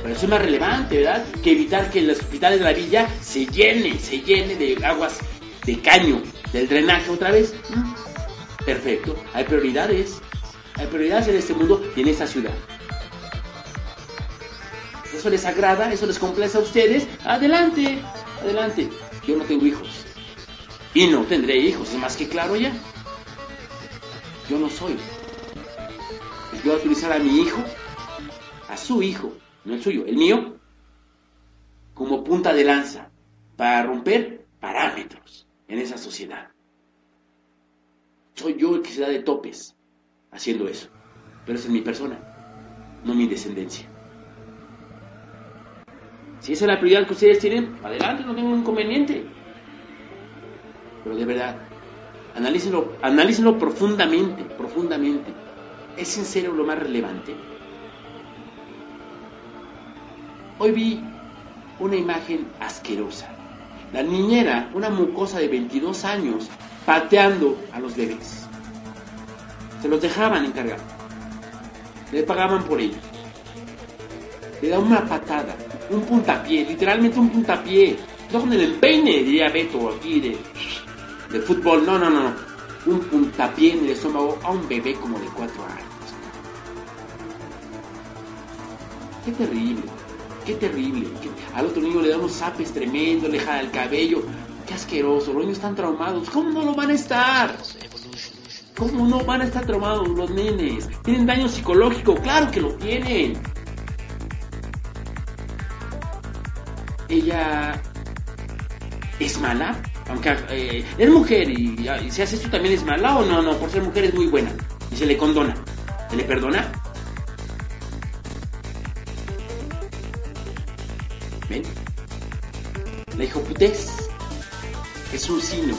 Pero eso es más relevante, ¿verdad? Que evitar que los hospitales de la villa se llene, se llene de aguas de caño, del drenaje otra vez. Perfecto. Hay prioridades. Hay prioridades en este mundo y en esta ciudad. Eso les agrada, eso les complace a ustedes. Adelante, adelante. Yo no tengo hijos. Y no tendré hijos, es más que claro ya. Yo no soy. Yo voy a utilizar a mi hijo, a su hijo, no el suyo, el mío, como punta de lanza para romper parámetros en esa sociedad. Soy yo el que se da de topes haciendo eso, pero es mi persona, no mi descendencia. Si esa es la prioridad que ustedes tienen, adelante, no tengo inconveniente. Pero de verdad, analícenlo, analícenlo profundamente, profundamente. ¿Es en serio lo más relevante? Hoy vi una imagen asquerosa. La niñera, una mucosa de 22 años, pateando a los bebés. Se los dejaban encargados. Le pagaban por ello. Le da una patada, un puntapié, literalmente un puntapié. No con el empeine, diría Beto aquí de, de fútbol. No, no, no, no. Un puntapié en el estómago a un bebé como de 4 años. Qué terrible. Qué terrible. Al otro niño le da unos zapes tremendos, le jala el cabello. Qué asqueroso. Los niños están traumados. ¿Cómo no lo van a estar? ¿Cómo no van a estar traumados los nenes? ¿Tienen daño psicológico? Claro que lo tienen. Ella es mala, aunque eh, es mujer y si hace esto también es mala o no, no, por ser mujer es muy buena y se le condona, se le perdona. La hijoputez es un signo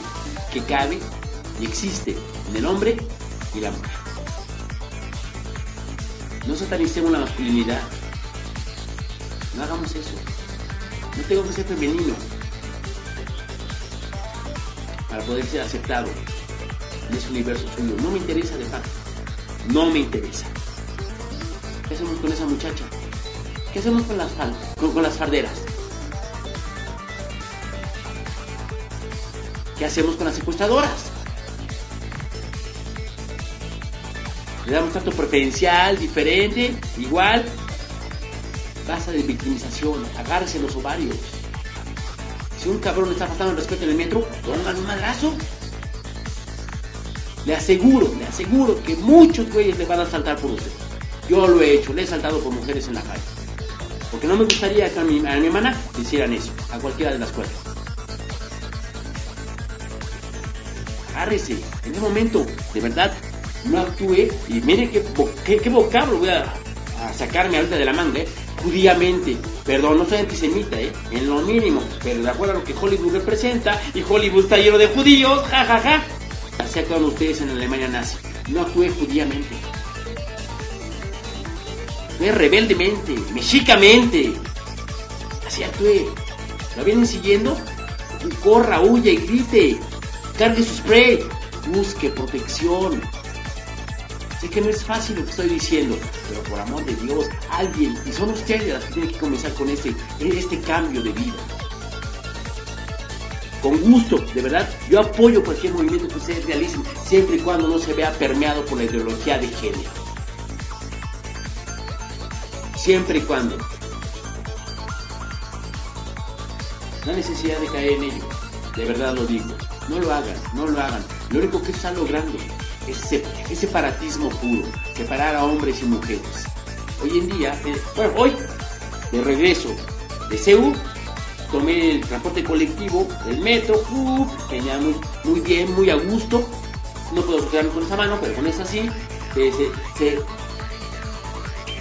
que cabe y existe en el hombre y la mujer. No satanicemos la masculinidad. No hagamos eso. No tengo que ser femenino para poder ser aceptado en ese universo suyo. No me interesa de facto. No me interesa. ¿Qué hacemos con esa muchacha? ¿Qué hacemos con las, con, con las farderas? ¿Qué hacemos con las secuestradoras? Le damos trato preferencial, diferente, igual. Basta de victimización, agárrese los ovarios. Si un cabrón está faltando el respeto en el metro, pongan un madrazo. Le aseguro, le aseguro que muchos güeyes le van a saltar por usted. Yo lo he hecho, le he saltado por mujeres en la calle. Porque no me gustaría que a mi, a mi hermana le hicieran eso, a cualquiera de las cuatro. Agárrese, en ese momento, de verdad, no actúe y mire qué, qué, vocablo voy a, sacarme ahorita de la manga, ¿eh? judíamente. Perdón, no soy antisemita, ¿eh? en lo mínimo, pero de acuerdo a lo que Hollywood representa, y Hollywood está lleno de judíos, jajaja. Ja, ja. Así actúan ustedes en Alemania nazi. No actúe judíamente. Actúe rebeldemente, mexicamente. Así actúe. ¿Lo vienen siguiendo? Corra, huya y grite. Cargue su spray. Busque protección. Sé que no es fácil lo que estoy diciendo, pero por amor de Dios, alguien, y son ustedes las que tienen que comenzar con este, este cambio de vida. Con gusto, de verdad, yo apoyo cualquier movimiento que ustedes realicen, siempre y cuando no se vea permeado por la ideología de género. Siempre y cuando. No necesidad de caer en ello, de verdad lo digo. No lo hagan, no lo hagan. Lo único que están logrando es, separatismo puro, separar a hombres y mujeres. Hoy en día, eh, bueno, hoy, de regreso de Seúl, tomé el transporte colectivo, el metro, uh, muy, muy bien, muy a gusto. No puedo quedarme con esa mano, pero con esa sí. Se, se,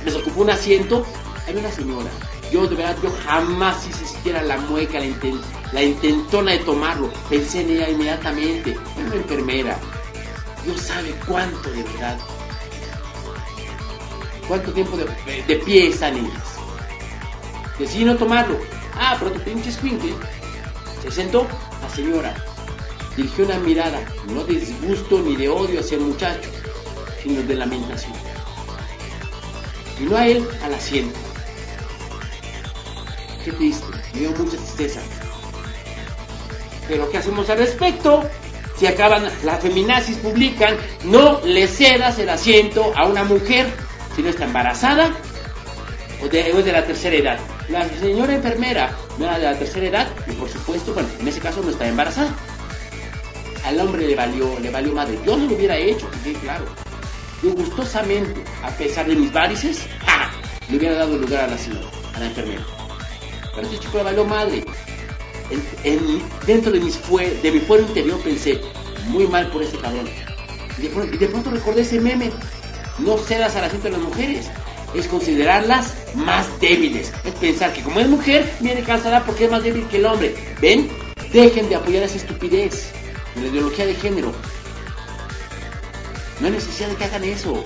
se ocupó un asiento. Hay una señora. Yo de verdad, yo jamás hice siquiera la mueca, la, la intentona de tomarlo. Pensé en ella inmediatamente. Una enfermera. Dios sabe cuánto de verdad. Cuánto tiempo de, pie están ellas. Decidí no tomarlo. Ah, pero tu pinche. Se sentó la señora. Dirigió una mirada, no de disgusto ni de odio hacia el muchacho, sino de lamentación. Y no a él, al asiento. Qué triste, me dio mucha tristeza. Pero ¿qué hacemos al respecto? Si acaban, las feminazis publican, no le cedas el asiento a una mujer si no está embarazada o de, o de la tercera edad. La señora enfermera no era de la tercera edad y por supuesto, bueno, en ese caso no está embarazada. Al hombre le valió, le valió madre. Yo no lo hubiera hecho, sí, claro. Yo gustosamente, a pesar de mis varices, le hubiera dado lugar a la señora, a la enfermera. Pero ese chico le valió madre. dentro de, mis fue, de mi fuero interior pensé, muy mal por ese cabrón. Y de, pronto, recordé ese meme. No cedas a la gente de las mujeres es considerarlas más débiles. Es pensar que como es mujer, viene cansada porque es más débil que el hombre. ¿Ven? Dejen de apoyar esa estupidez de la ideología de género. No hay necesidad de que hagan eso.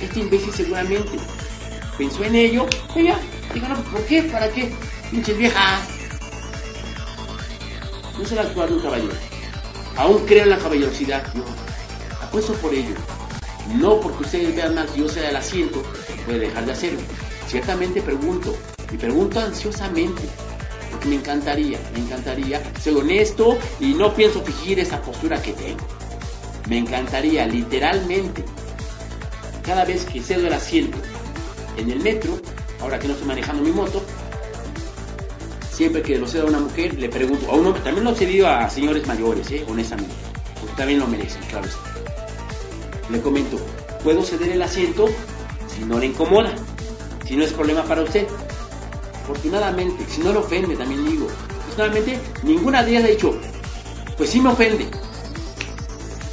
Este imbécil seguramente pensó en ello. Y ya, no, ¿por qué? ¿Para qué? Pinches viejas. No se la actuar de un caballero. Aún creo en la caballerosidad. Yo apuesto por ello. No porque ustedes vean más que yo sea el asiento, puede dejar de hacerlo. Ciertamente pregunto, y pregunto ansiosamente, porque me encantaría, me encantaría ser honesto y no pienso fingir esa postura que tengo. Me encantaría, literalmente, cada vez que cedo el asiento en el metro, ahora que no estoy manejando mi moto, siempre que lo cedo a una mujer, le pregunto, a un hombre, también lo he cedido a señores mayores, ¿eh? honestamente, porque también lo merecen, claro Le comento, ¿puedo ceder el asiento si no le incomoda, si no es problema para usted. Afortunadamente, si no le ofende, también digo. Afortunadamente, ninguna de ellas ha dicho, pues sí me ofende.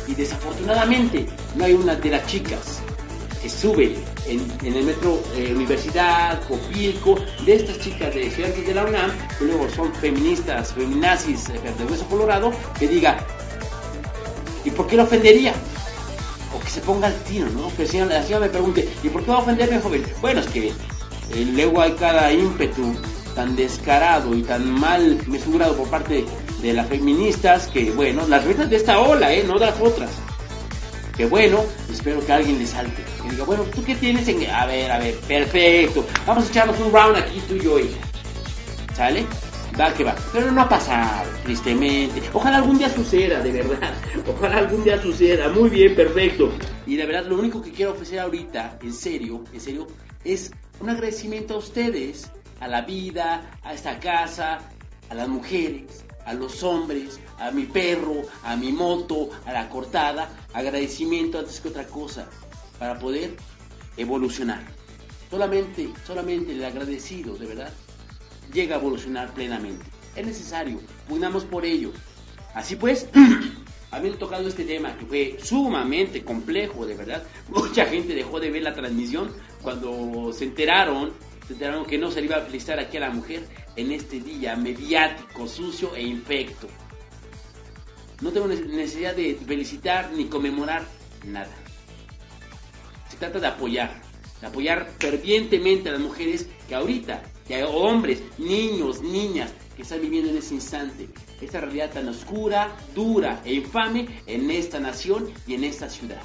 Y desafortunadamente, no hay una de las chicas que sube en, el metro eh, Universidad, Copilco, de estas chicas de estudiantes de la UNAM, que luego son feministas, feminazis eh, de hueso colorado, que diga, ¿y por qué lo ofendería? o que se ponga al tiro, ¿no? Que la señora, me pregunte, ¿y por qué va a ofenderme, joven? Bueno, es que eh, luego hay cada ímpetu tan descarado y tan mal mesurado por parte de las feministas que, bueno, las feministas de esta ola, ¿eh? No de las otras. Que bueno, espero que alguien le salte. Bueno, ¿tú qué tienes en...? A ver, a ver, perfecto. Vamos a echarnos un round aquí tú y yo. ¿Sale? Va que va. Pero no ha pasado, tristemente. Ojalá algún día suceda, de verdad. Ojalá algún día suceda. Muy bien, perfecto. Y de verdad, lo único que quiero ofrecer ahorita, en serio, en serio, es un agradecimiento a ustedes, a la vida, a esta casa, a las mujeres, a los hombres, a mi perro, a mi moto, a la cortada. Agradecimiento antes que otra cosa, para poder evolucionar. Solamente, solamente el agradecido, de verdad, llega a evolucionar plenamente. Es necesario, pugnamos por ello. Así pues, habiendo tocado este tema que fue sumamente complejo, de verdad, mucha gente dejó de ver la transmisión cuando se enteraron, se enteraron que no se le iba a felicitar aquí a la mujer en este día mediático, sucio e infecto. No tengo necesidad de felicitar ni conmemorar nada. Se trata de apoyar, de apoyar fervientemente a las mujeres que ahorita que hay hombres, niños, niñas que están viviendo en ese instante esta realidad tan oscura, dura e infame en esta nación y en esta ciudad.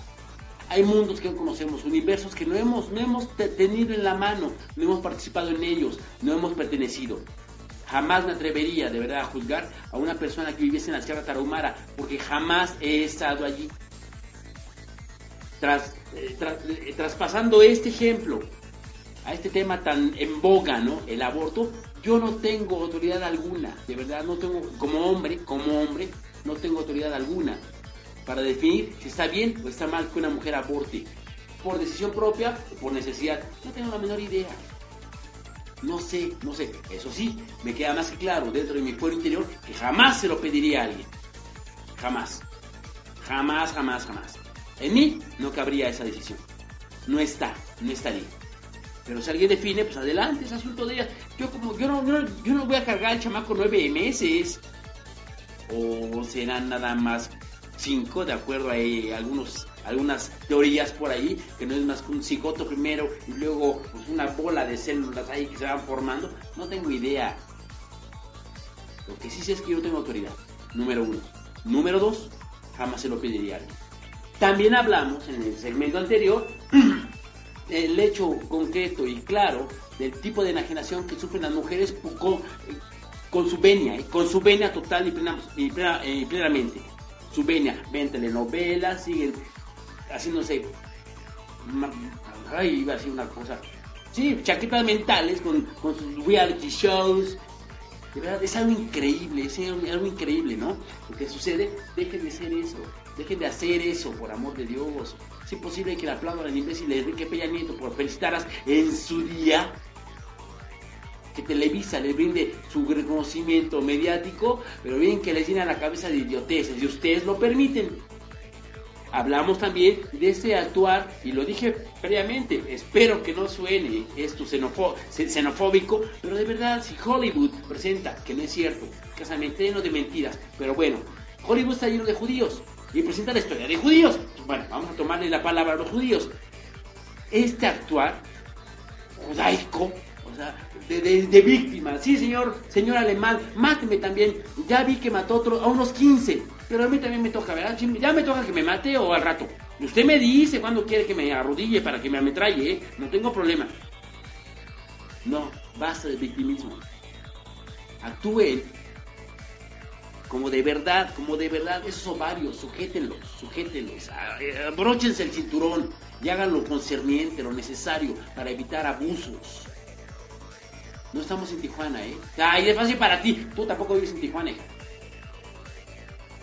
Hay mundos que no conocemos, universos que no hemos, no hemos tenido en la mano, no hemos participado en ellos, no hemos pertenecido. Jamás me atrevería de verdad a juzgar a una persona que viviese en la Sierra Tarahumara, porque jamás he estado allí. Tras, eh, eh, traspasando este ejemplo, a este tema tan en boga. El aborto, yo no tengo autoridad alguna, de verdad no tengo, como hombre, como hombre, no tengo autoridad alguna para definir si está bien o está mal que una mujer aborte, por decisión propia o por necesidad. No tengo la menor idea. No sé, no sé. Eso sí, me queda más que claro dentro de mi fuero interior que jamás se lo pediría a alguien. Jamás. Jamás, jamás, jamás. En mí no cabría esa decisión. No está, no estaría. Pero si alguien define, pues adelante, es asunto de ella. Yo como, yo no, yo no voy a cargar al chamaco nueve meses. O serán nada más cinco, de acuerdo a algunos, algunas teorías por ahí, que no es más que un cigoto primero y luego pues, una bola de células ahí que se van formando. No tengo idea. Lo que sí sé es que yo no tengo autoridad. Número uno. Número dos, jamás se lo pediría a alguien. También hablamos en el segmento anterior el hecho concreto y claro del tipo de enajenación que sufren las mujeres con, con su venia, con su venia total y, plenamente. Su venia, ven telenovelas, siguen haciéndose. Ay, iba a decir una cosa. Sí, chaquetas mentales con, con sus reality shows. De verdad, es algo increíble, es algo increíble, ¿no? Lo que sucede, dejen de ser eso, dejen de hacer eso, por amor de Dios es imposible que le aplaudan al imbécil de Enrique Peña Nieto por felicitarlas en su día. Que Televisa le brinde su reconocimiento mediático, pero bien que les llena la cabeza de idioteces y ustedes lo permiten. Hablamos también de este actuar, y lo dije previamente, espero que no suene esto xenofóbico, pero de verdad, si Hollywood presenta, que no es cierto, casamente lleno de mentiras, pero bueno, Hollywood está lleno de judíos, y presenta la historia de judíos. Bueno, vamos a tomarle la palabra a los judíos. Este actuar judaico, o sea, de, víctima. Sí, señor, señor alemán, máteme también. Ya vi que mató otro, a unos 15, pero a mí también me toca, ¿verdad? Ya me toca que me mate o al rato. Usted me dice cuándo quiere que me arrodille para que me ametralle, ¿eh? No tengo problema. No, basta de victimismo. Actúe como de verdad, como de verdad, esos ovarios, sujétenlos, sujétenlos, abróchense el cinturón y hagan lo concerniente, lo necesario para evitar abusos. No estamos en Tijuana, ¿eh? Ay, es fácil para ti, tú tampoco vives en Tijuana,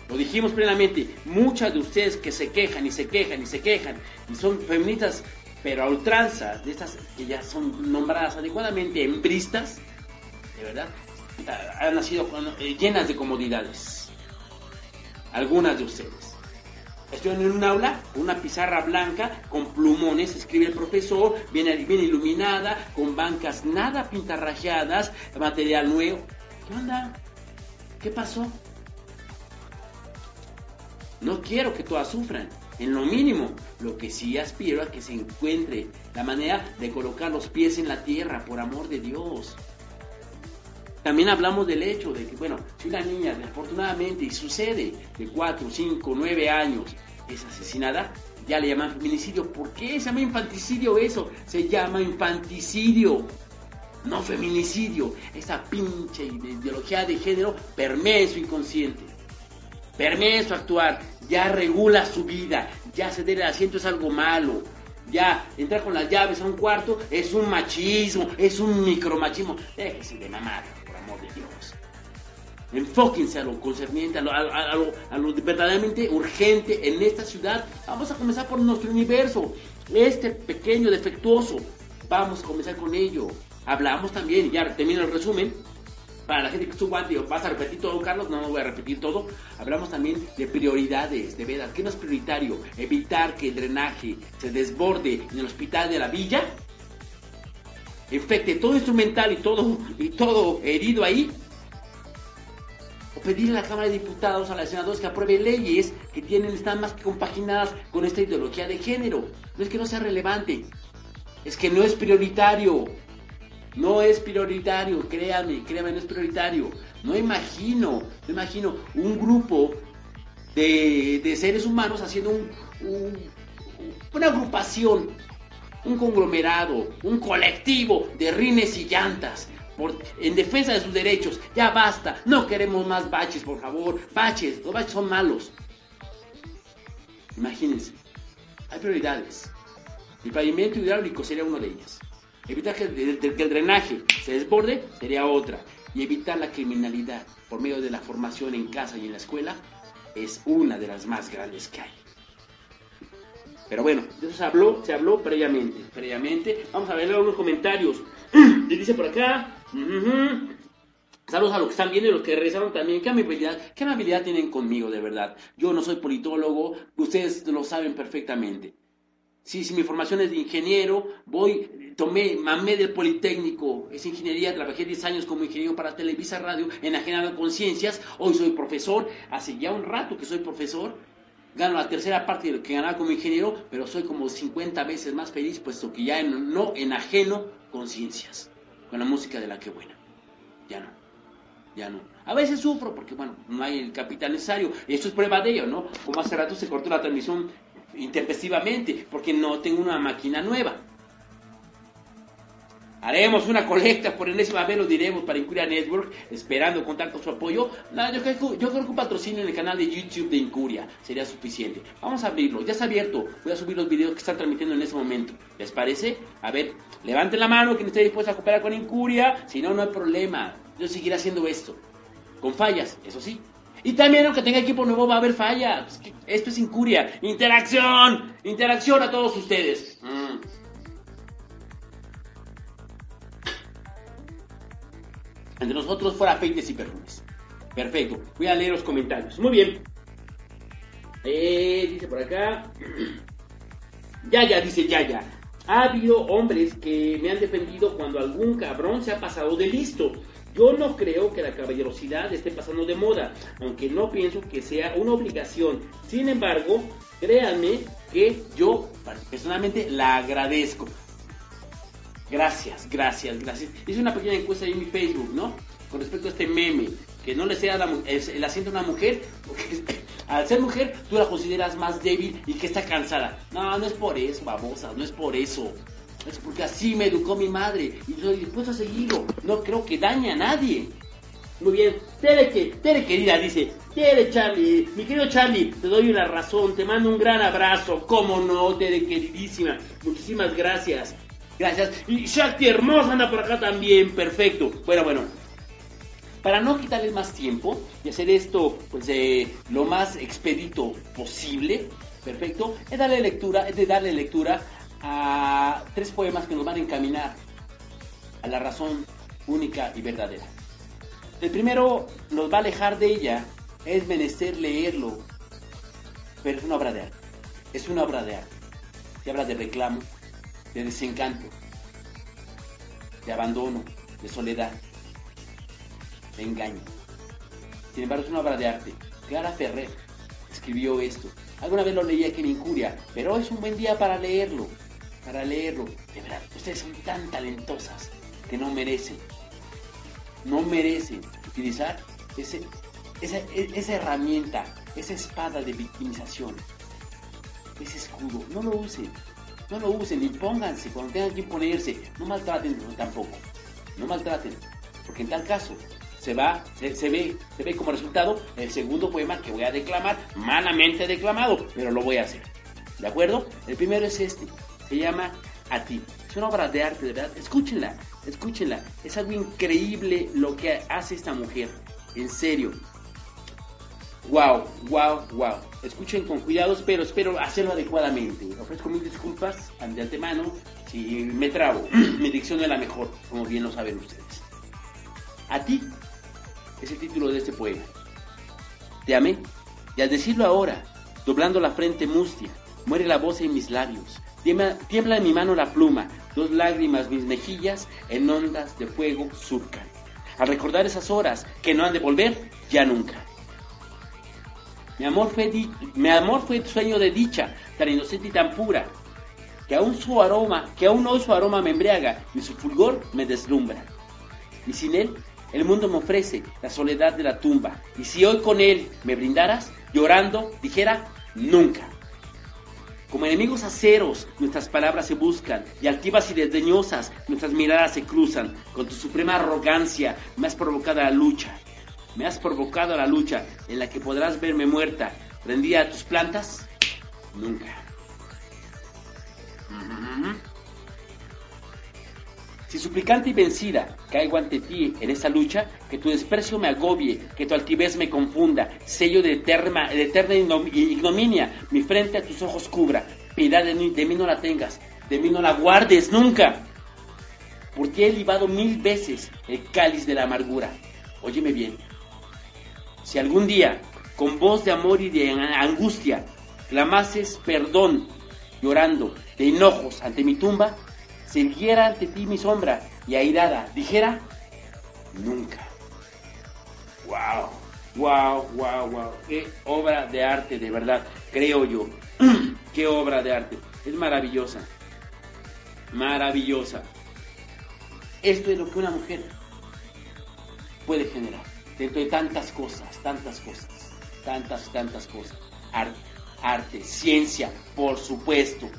Lo dijimos plenamente, muchas de ustedes que se quejan y se quejan y se quejan y son feministas, pero a ultranza, de estas que ya son nombradas adecuadamente embristas, de verdad, han nacido eh, llenas de comodidades. Algunas de ustedes. Estoy en un aula, una pizarra blanca con plumones, escribe el profesor, viene bien iluminada, con bancas nada pintarrajeadas, material nuevo. ¿Qué onda? ¿Qué pasó? No quiero que todas sufran, en lo mínimo. Lo que sí aspiro a que se encuentre la manera de colocar los pies en la tierra, por amor de Dios. También hablamos del hecho de que, bueno, si una niña, desafortunadamente, y sucede de 4, 5, 9 años, es asesinada, ya le llaman feminicidio. ¿Por qué se llama infanticidio eso? Se llama infanticidio, no feminicidio. Esa pinche ideología de género permea su inconsciente, permea actuar, ya regula su vida, ya ceder el asiento es algo malo. Ya, entrar con las llaves a un cuarto es un machismo, es un micromachismo. Déjese de mamar, Enfóquense a lo concerniente, a lo, a, lo, verdaderamente urgente en esta ciudad. Vamos a comenzar por nuestro universo. Este pequeño, defectuoso. Vamos a comenzar con ello. Hablamos también, ya termino el resumen. Para la gente que estuvo antes, vas a repetir todo, Carlos, no, no voy a repetir todo. Hablamos también de prioridades, de veras. ¿Qué no es prioritario? Evitar que el drenaje se desborde en el hospital de la villa. Infecte todo instrumental y todo, y todo herido ahí o pedirle a la Cámara de Diputados, a los senadores que apruebe leyes que tienen, están más que compaginadas con esta ideología de género. No es que no sea relevante, es que no es prioritario. No es prioritario, créame, créame, no es prioritario. No imagino, no imagino un grupo de, de seres humanos haciendo un, un, una agrupación, un conglomerado, un colectivo de rines y llantas por, en defensa de sus derechos. Ya basta, no queremos más baches, por favor. Baches, los baches son malos. Imagínense, hay prioridades. El pavimento hidráulico sería una de ellas. Evitar que el, drenaje se desborde sería otra. Y evitar la criminalidad por medio de la formación en casa y en la escuela es una de las más grandes que hay. Pero bueno, de eso se habló, se habló previamente. Previamente, vamos a ver algunos comentarios. Dice por acá, Saludos a los que están viendo y los que regresaron también. ¿Qué amabilidad, ¿Qué amabilidad tienen conmigo, de verdad? Yo no soy politólogo, ustedes lo saben perfectamente. Sí, si mi formación es de ingeniero, voy, tomé, mamé del Politécnico, es ingeniería, trabajé 10 años como ingeniero para Televisa Radio, enajenado en conciencias, hoy soy profesor, hace ya un rato que soy profesor, gano la tercera parte de lo que ganaba como ingeniero, pero soy como 50 veces más feliz, puesto que ya no enajeno conciencias con la música de la que buena. Ya no, ya no. A veces sufro porque, bueno, no hay el capital necesario. Esto es prueba de ello, ¿no? Como hace rato se cortó la transmisión intempestivamente porque no tengo una máquina nueva. Haremos una colecta por enésima vez, lo diremos para Incuria Network, esperando contar con su apoyo. No, yo, creo, yo, creo, que un patrocinio en el canal de YouTube de Incuria sería suficiente. Vamos a abrirlo, ya está abierto. Voy a subir los videos que están transmitiendo en ese momento. ¿Les parece? A ver, levanten la mano quien esté dispuesto a cooperar con Incuria. Si no, no hay problema. Yo seguiré haciendo esto. Con fallas, eso sí. Y también aunque tenga equipo nuevo va a haber fallas. Esto es Incuria. Interacción. Interacción a todos ustedes. Mm. Entre nosotros fuera peites y perfumes. Perfecto. Voy a leer los comentarios. Muy bien. Eh, dice por acá. Ya, ya, dice ya, ya. Ha habido hombres que me han defendido cuando algún cabrón se ha pasado de listo. Yo no creo que la caballerosidad esté pasando de moda, aunque no pienso que sea una obligación. Sin embargo, créanme que yo personalmente la agradezco. Gracias, gracias, gracias. Hice una pequeña encuesta en mi Facebook, ¿no? Con respecto a este meme, que no le sea la, el asiento a una mujer, porque al ser mujer tú la consideras más débil y que está cansada. No, no es por eso, babosa, no es por eso. Es porque así me educó mi madre y estoy dispuesto a seguirlo. No creo que dañe a nadie. Muy bien, Tere, que, Tere querida dice, Tere Charlie, mi querido Charlie, te doy una razón, te mando un gran abrazo, cómo no, Tere queridísima, muchísimas gracias. Gracias. Y Shakti hermosa anda por acá también. Perfecto. Bueno, bueno. Para no quitarles más tiempo y hacer esto pues eh, lo más expedito posible, perfecto, es darle lectura, es de darle lectura a tres poemas que nos van a encaminar a la razón única y verdadera. El primero nos va a alejar de ella, es menester leerlo, pero es una obra de arte. Es una obra de arte. Se habla de reclamo, de desencanto, de abandono, de soledad, de engaño. Sin embargo, es una obra de arte. Clara Ferrer, escribió esto. Alguna vez lo leía que me incuria, pero hoy es un buen día para leerlo. Para leerlo. De verdad, ustedes son tan talentosas que no merecen. No merecen utilizar ese, esa, esa herramienta, esa espada de victimización. Ese escudo. No lo usen. No lo usen, impónganse cuando tengan que imponerse. No maltraten tampoco. No maltraten. Porque en tal caso, se va, se, ve, se ve como resultado el segundo poema que voy a declamar, malamente declamado, pero lo voy a hacer. ¿De acuerdo? El primero es este, se llama A ti. Es una obra de arte, de verdad. Escúchenla, escúchenla. Es algo increíble lo que hace esta mujer. En serio. Wow, wow, wow. Escuchen con cuidados, pero espero hacerlo adecuadamente. Ofrezco mil disculpas de antemano si me trabo. Mi dicción es la mejor, como bien lo saben ustedes. A ti es el título de este poema. Te amé, y al decirlo ahora, doblando la frente mustia, muere la voz en mis labios, tiembla, en mi mano la pluma, dos lágrimas mis mejillas en ondas de fuego surcan. Al recordar esas horas que no han de volver, ya nunca. Mi amor fue, mi amor fue sueño de dicha, tan inocente y tan pura, que aún su aroma, que aún hoy su aroma me embriaga y su fulgor me deslumbra. Y sin él el mundo me ofrece la soledad de la tumba. Y si hoy con él me brindaras, llorando, dijera, nunca. Como enemigos aceros, nuestras palabras se buscan, y altivas y desdeñosas, nuestras miradas se cruzan. Con tu suprema arrogancia me has provocado la lucha. Me has provocado la lucha en la que podrás verme muerta, rendida a tus plantas. Nunca. Si suplicante y vencida caigo ante ti en esta lucha, que tu desprecio me agobie, que tu altivez me confunda, sello de eterna, de eterna ignominia, mi frente a tus ojos cubra, piedad de mí, de mí no la tengas, de mí no la guardes nunca. Porque he libado mil veces el cáliz de la amargura. Óyeme bien, si algún día, con voz de amor y de angustia, clamases perdón, llorando, de enojos ante mi tumba, se ante ti mi sombra y airada dijera, nunca. ¡Wow! ¡Wow! ¡Wow! ¡Wow! ¡Qué obra de arte, de verdad! Creo yo. ¡Qué obra de arte! Es maravillosa. Maravillosa. Esto es lo que una mujer puede generar. Dentro de tantas cosas, tantas cosas, tantas, tantas cosas. Arte, arte, ciencia, por supuesto.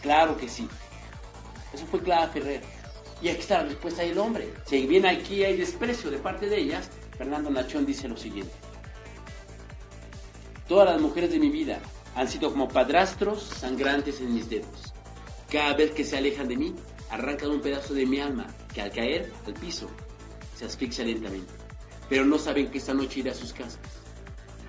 Claro que sí. Eso fue Clara Ferrer. Y aquí está la respuesta del hombre. Si bien aquí hay desprecio de parte de ellas, Fernando Nachón dice lo siguiente. Todas las mujeres de mi vida han sido como padrastros sangrantes en mis dedos. Cada vez que se alejan de mí, arrancan un pedazo de mi alma que al caer al piso se asfixia lentamente. Pero no saben que esta noche iré a sus casas.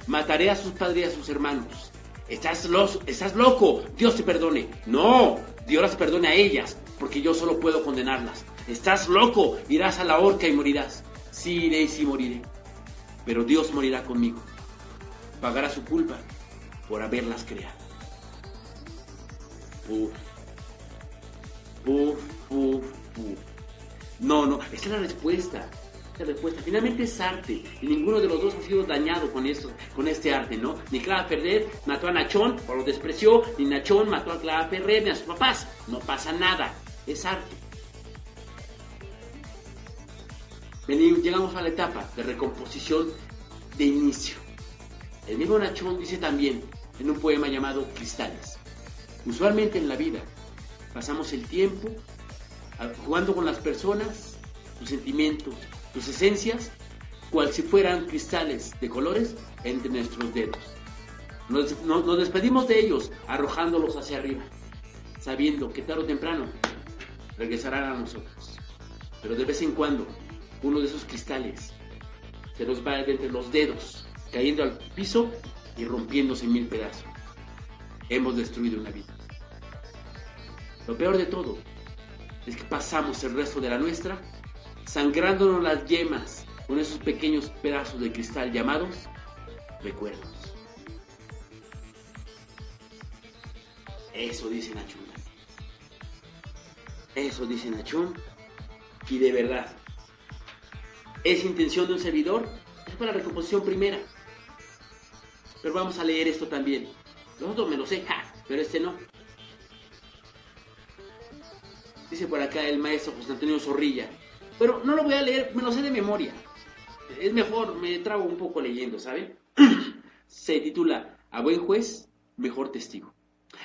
Mataré a sus padres y a sus hermanos. Estás, estás loco, Dios te perdone. No, Dios las perdone a ellas, porque yo solo puedo condenarlas. Estás loco, irás a la horca y morirás. Sí iré y sí moriré, pero Dios morirá conmigo. Pagará su culpa por haberlas creado. Uf. Uf, uf, uf. No, no, esa es la respuesta respuesta. Finalmente es arte y ninguno de los dos ha sido dañado con, esto, con este arte, ¿no? Ni Clara Ferrer mató a Nachón, por lo despreció, ni Nachón mató a Clara Ferrer ni a sus papás. No pasa nada, es arte. llegamos a la etapa de recomposición de inicio. El mismo Nachón dice también en un poema llamado Cristales. Usualmente en la vida pasamos el tiempo jugando con las personas, sus sentimientos, tus esencias, cual si fueran cristales de colores entre nuestros dedos. Nos, despedimos de ellos arrojándolos hacia arriba, sabiendo que tarde o temprano regresarán a nosotros. Pero de vez en cuando, uno de esos cristales se nos va entre los dedos, cayendo al piso y rompiéndose en mil pedazos. Hemos destruido una vida. Lo peor de todo es que pasamos el resto de la nuestra sangrándonos las yemas con esos pequeños pedazos de cristal llamados recuerdos. Eso dice Nachón. Eso dice Nachón. Y de verdad, es intención de un servidor es para la recomposición primera. pero vamos a leer esto también. Los otros me lo sé, pero este no. Dice por acá el maestro José Antonio Zorrilla. Pero no lo voy a leer, me lo sé de memoria. Es mejor, me trago un poco leyendo, ¿saben? Se titula A buen juez, mejor testigo.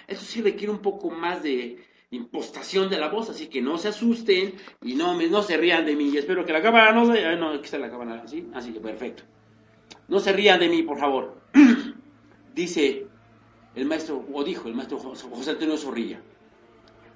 Eso sí requiere un poco más de impostación de la voz, así que no se asusten y no, me, no se rían de mí. Y espero que la cámara no se... No, aquí está la cámara, ¿sí? Así que perfecto. No se rían de mí, por favor. Dice el maestro, o dijo el maestro José Antonio Zorrilla.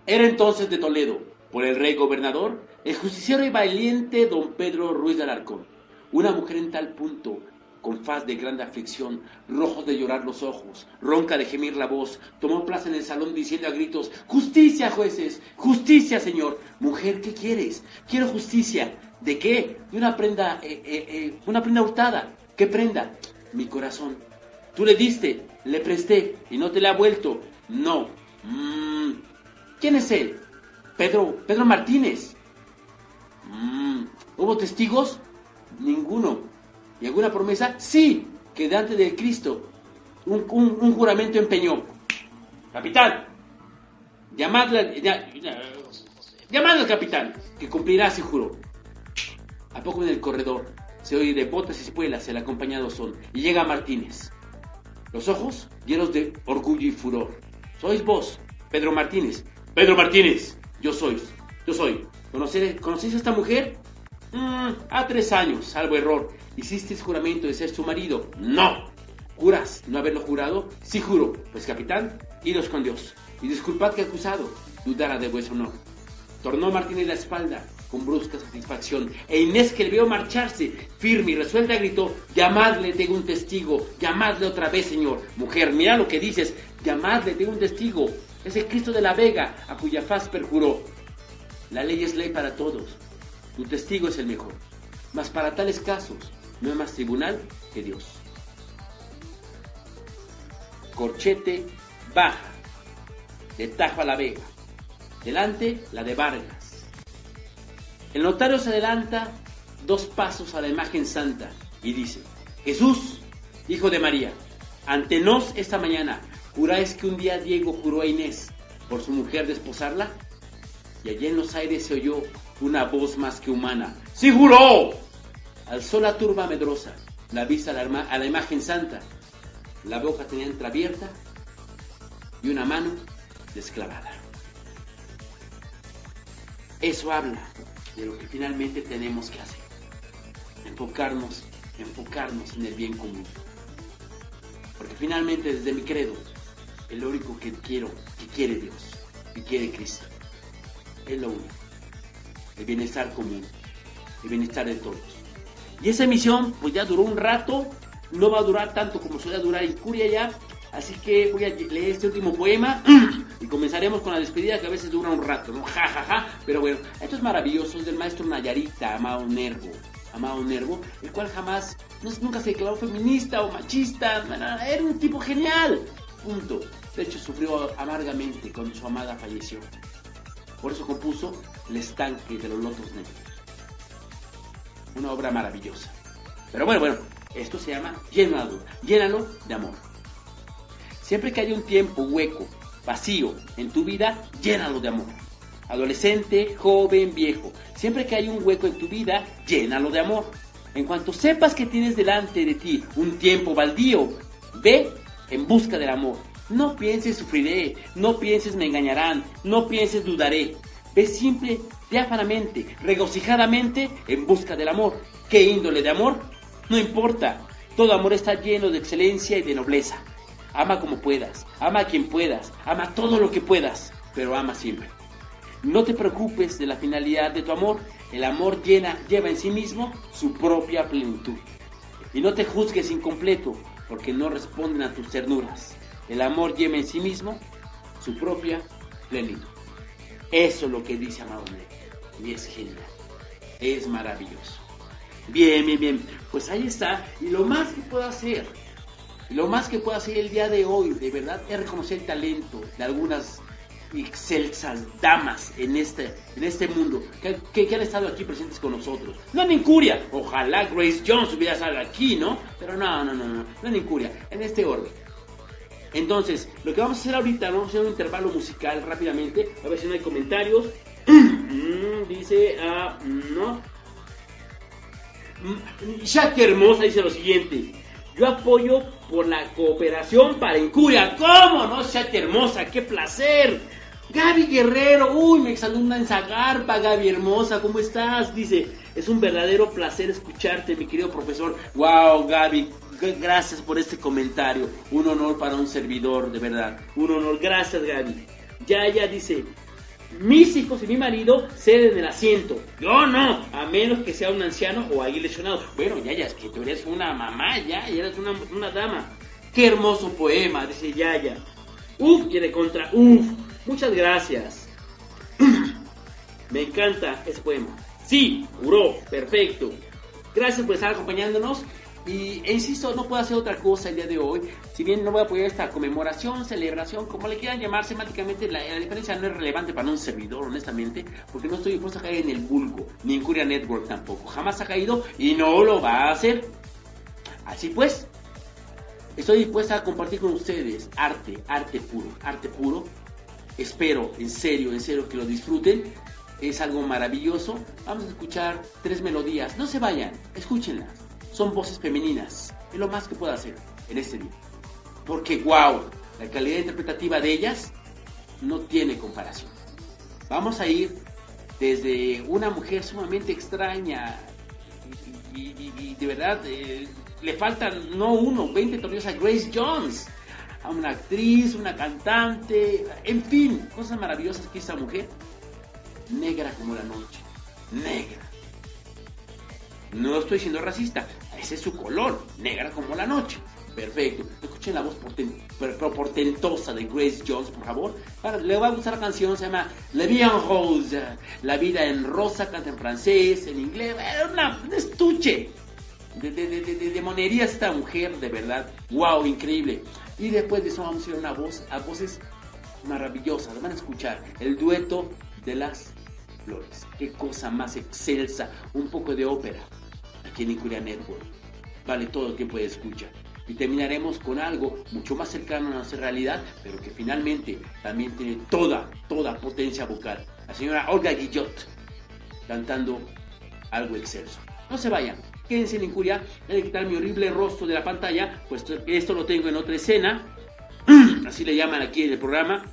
Era entonces de Toledo, por el rey gobernador, el justiciero y valiente don Pedro Ruiz de Alarcón. Una mujer en tal punto con faz de grande aflicción, rojos de llorar los ojos, ronca de gemir la voz, tomó plaza en el salón diciendo a gritos, justicia, jueces, justicia, señor. Mujer, ¿qué quieres? Quiero justicia. ¿De qué? De una prenda, eh, eh, eh, una prenda hurtada. ¿Qué prenda? Mi corazón. Tú le diste, le presté y no te le ha vuelto. No. Mm. ¿Quién es él? Pedro, Pedro Martínez. Mm. ¿Hubo testigos? Ninguno. ¿Y alguna promesa? Sí, que delante de Cristo un, juramento empeñó. Capitán, llamadle, al capitán, que cumplirá ese juro. A poco en el corredor se oye de botas y espuelas el acompañado son, y llega Martínez. Los ojos llenos de orgullo y furor. Sois vos, Pedro Martínez. Pedro Martínez, yo soy, yo soy. ¿Conocéis a esta mujer? Mm, a tres años, salvo error. ¿Hiciste juramento de ser su marido? No. ¿Juras no haberlo jurado? Sí juro. Pues capitán, idos con Dios. Y disculpad que acusado dudara de vuestro honor. Tornó Martínez la espalda con brusca satisfacción. E Inés que le vio marcharse, firme y resuelta, gritó, llamadle, tengo un testigo, llamadle otra vez, señor. Mujer, mira lo que dices, llamadle, tengo un testigo. Es el Cristo de la Vega, a cuya faz perjuró. La ley es ley para todos. Tu testigo es el mejor. Mas para tales casos, no hay más tribunal que Dios. Corchete baja, de Tajo a la Vega, delante la de Vargas. El notario se adelanta dos pasos a la imagen santa y dice, Jesús, hijo de María, ante nos esta mañana, ¿juráis que un día Diego juró a Inés por su mujer desposarla? Y allí en los aires se oyó una voz más que humana. ¡Sí juró! Alzó la turba medrosa, la vista a la, imagen santa. La boca tenía entreabierta y una mano desclavada. Eso habla de lo que finalmente tenemos que hacer. Enfocarnos, enfocarnos en el bien común. Porque finalmente desde mi credo, el único que quiero, que quiere Dios, que quiere Cristo, es lo único. El bienestar común, el bienestar de todos. Y esa emisión pues ya duró un rato, no va a durar tanto como suele durar en Curia ya, así que voy a leer este último poema y comenzaremos con la despedida que a veces dura un rato, ¿no? Ja, ja, ja. Pero bueno, esto es maravilloso, es del maestro Nayarita, Amado Nervo. Amado Nervo, el cual jamás, nunca se declaró feminista o machista, era un tipo genial, punto. De hecho, sufrió amargamente cuando su amada falleció. Por eso compuso El estanque de los lotos negros una obra maravillosa. Pero bueno, bueno, esto se llama llénalo, llénalo de amor. Siempre que haya un tiempo hueco, vacío en tu vida, llénalo de amor. Adolescente, joven, viejo, siempre que haya un hueco en tu vida, llénalo de amor. En cuanto sepas que tienes delante de ti un tiempo baldío, ve en busca del amor. No pienses sufriré, no pienses me engañarán, no pienses dudaré. Ve simple diáfanamente, regocijadamente en busca del amor. ¿Qué índole de amor? No importa. Todo amor está lleno de excelencia y de nobleza. Ama como puedas, ama a quien puedas, ama todo lo que puedas, pero ama siempre. No te preocupes de la finalidad de tu amor. El amor llena, lleva en sí mismo su propia plenitud. Y no te juzgues incompleto, porque no responden a tus ternuras. El amor lleva en sí mismo su propia plenitud. Eso es lo que dice Amado y es genial. Es maravilloso. Bien, bien, bien. Pues ahí está. Y lo más que puedo hacer, lo más que puedo hacer el día de hoy, de verdad, es reconocer el talento de algunas excelsas damas en este, en este mundo que, han estado aquí presentes con nosotros. No en incuria, ojalá Grace Jones hubiera estado aquí, ¿no? Pero no, no, no, no, no en incuria, en este orden. Entonces, lo que vamos a hacer ahorita, vamos a hacer un intervalo musical rápidamente, a ver si no hay comentarios. Mm, dice, ah, no. Mm, que Hermosa dice lo siguiente. Yo apoyo por la cooperación para Incuria. ¿Cómo no, que Hermosa? ¡Qué placer! Gaby Guerrero, uy, me exalumna en Zagarpa, Gaby Hermosa, ¿cómo estás? Dice, es un verdadero placer escucharte, mi querido profesor. Wow, Gaby, gracias por este comentario. Un honor para un servidor, de verdad. Un honor, gracias Gaby. Ya, ya dice, mis hijos y mi marido ceden el asiento. Yo no, a menos que sea un anciano o alguien lesionado. Bueno, ya, ya, es que tú eres una mamá, ya, ya eres una, una dama. Qué hermoso poema, dice Yaya. Uf, quiere contra, uf. Muchas gracias. Me encanta ese poema. Sí, juró, perfecto. Gracias por estar acompañándonos. Y e insisto, no puedo hacer otra cosa el día de hoy. Si bien no voy a apoyar esta conmemoración, celebración, como le quieran llamar semánticamente, la, diferencia no es relevante para un servidor, honestamente, porque no estoy dispuesto a caer en el vulgo, ni en Curia Network tampoco. Jamás ha caído y no lo va a hacer. Así pues, estoy dispuesta a compartir con ustedes arte, arte puro, arte puro. Espero, en serio, en serio, que lo disfruten. Es algo maravilloso. Vamos a escuchar tres melodías. No se vayan, escúchenlas son voces femeninas. Es lo más que puedo hacer en este día. Porque, wow, la calidad interpretativa de ellas no tiene comparación. Vamos a ir desde una mujer sumamente extraña y, de verdad eh, le faltan no uno, 20 torneos a Grace Jones, a una actriz, una cantante, en fin, cosas maravillosas que esa mujer, negra como la noche, negra. No estoy siendo racista, ese es su color, negra como la noche. Perfecto. Escuchen la voz portentosa de Grace Jones, por favor. le va a gustar la canción, se llama La Vie Rose. La vida en rosa, canta en francés, en inglés. Una, un estuche de, monerías esta mujer, de verdad. ¡Wow! Increíble. Y después de eso vamos a ir una voz, a voces maravillosas. Van a escuchar el dueto de las flores. Qué cosa más excelsa. Un poco de ópera aquí en Incuria Network. Vale todo el tiempo de escucha. Y terminaremos con algo mucho más cercano a nuestra realidad, pero que finalmente también tiene toda, toda potencia vocal. La señora Olga Guillot cantando algo excelso. No se vayan, quédense en Incuria. Voy a quitar mi horrible rostro de la pantalla, pues esto lo tengo en otra escena. Así le llaman aquí en el programa.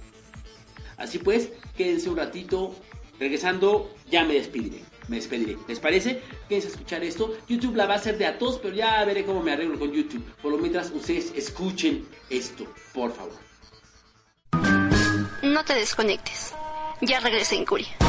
Así pues, quédense un ratito. Regresando, ya me despediré me despediré. ¿Les parece? Quédense escuchar esto. YouTube la va a hacer de a todos, pero ya veré cómo me arreglo con YouTube. Por lo mientras ustedes escuchen esto, por favor. No te desconectes. Ya regresé en Curia.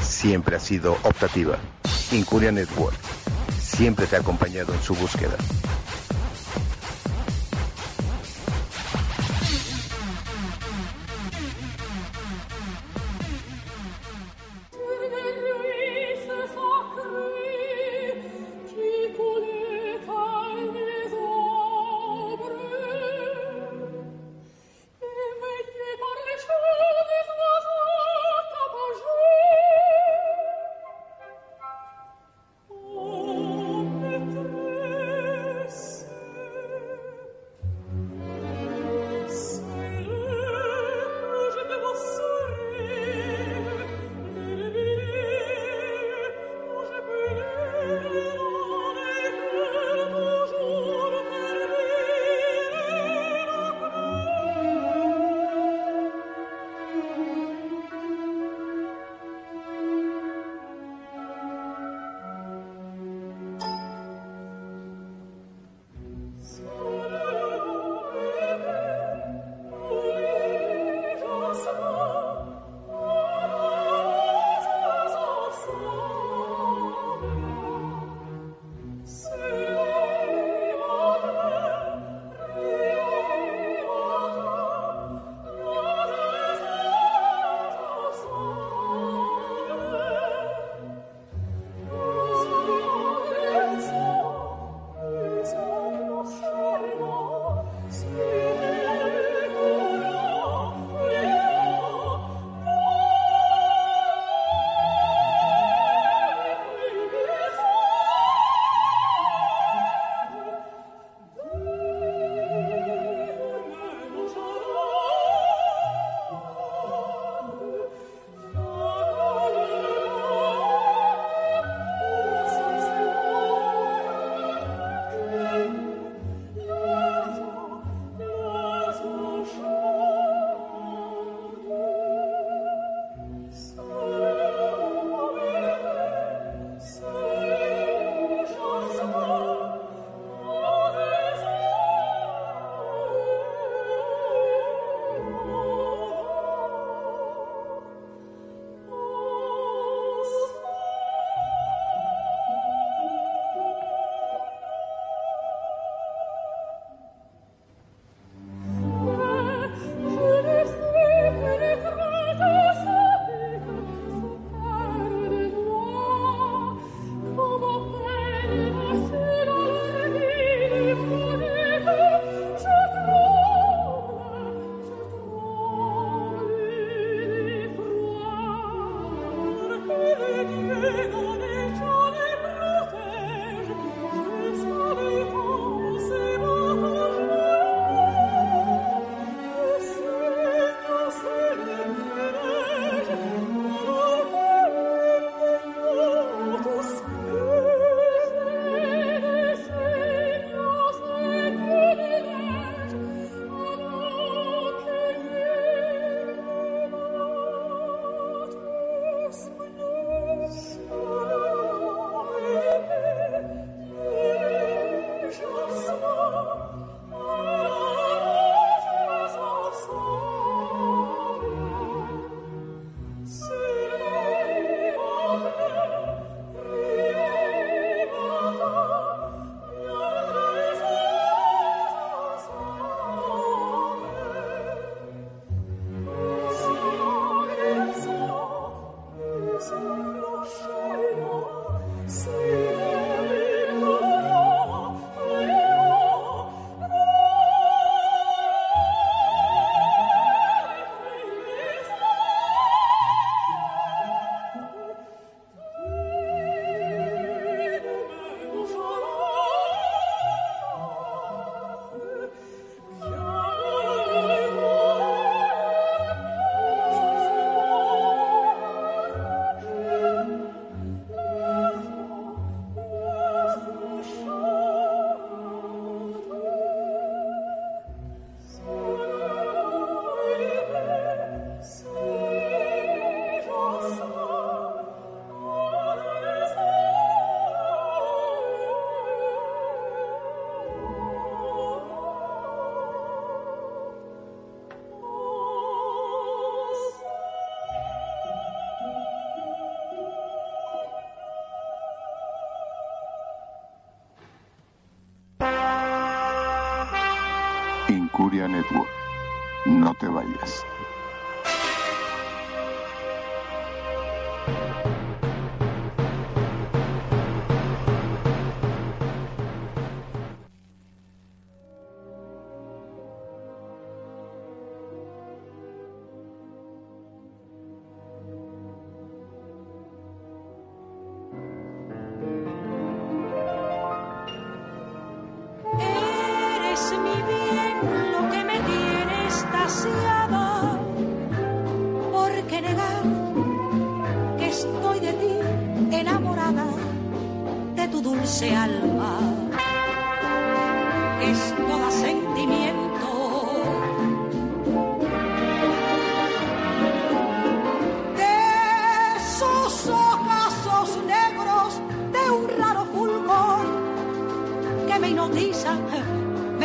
siempre ha sido optativa. Incuria Network siempre te ha acompañado en su búsqueda.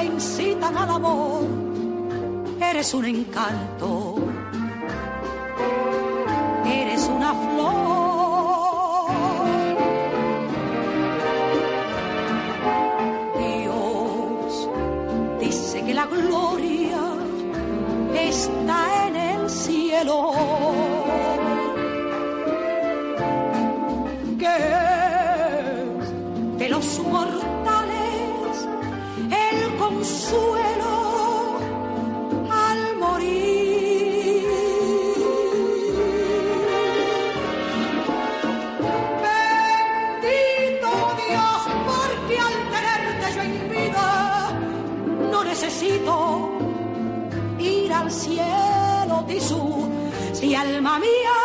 que incitan al amor, eres un encanto, eres una flor. Dios dice que la gloria está en el cielo. cielo tisú. Si alma mía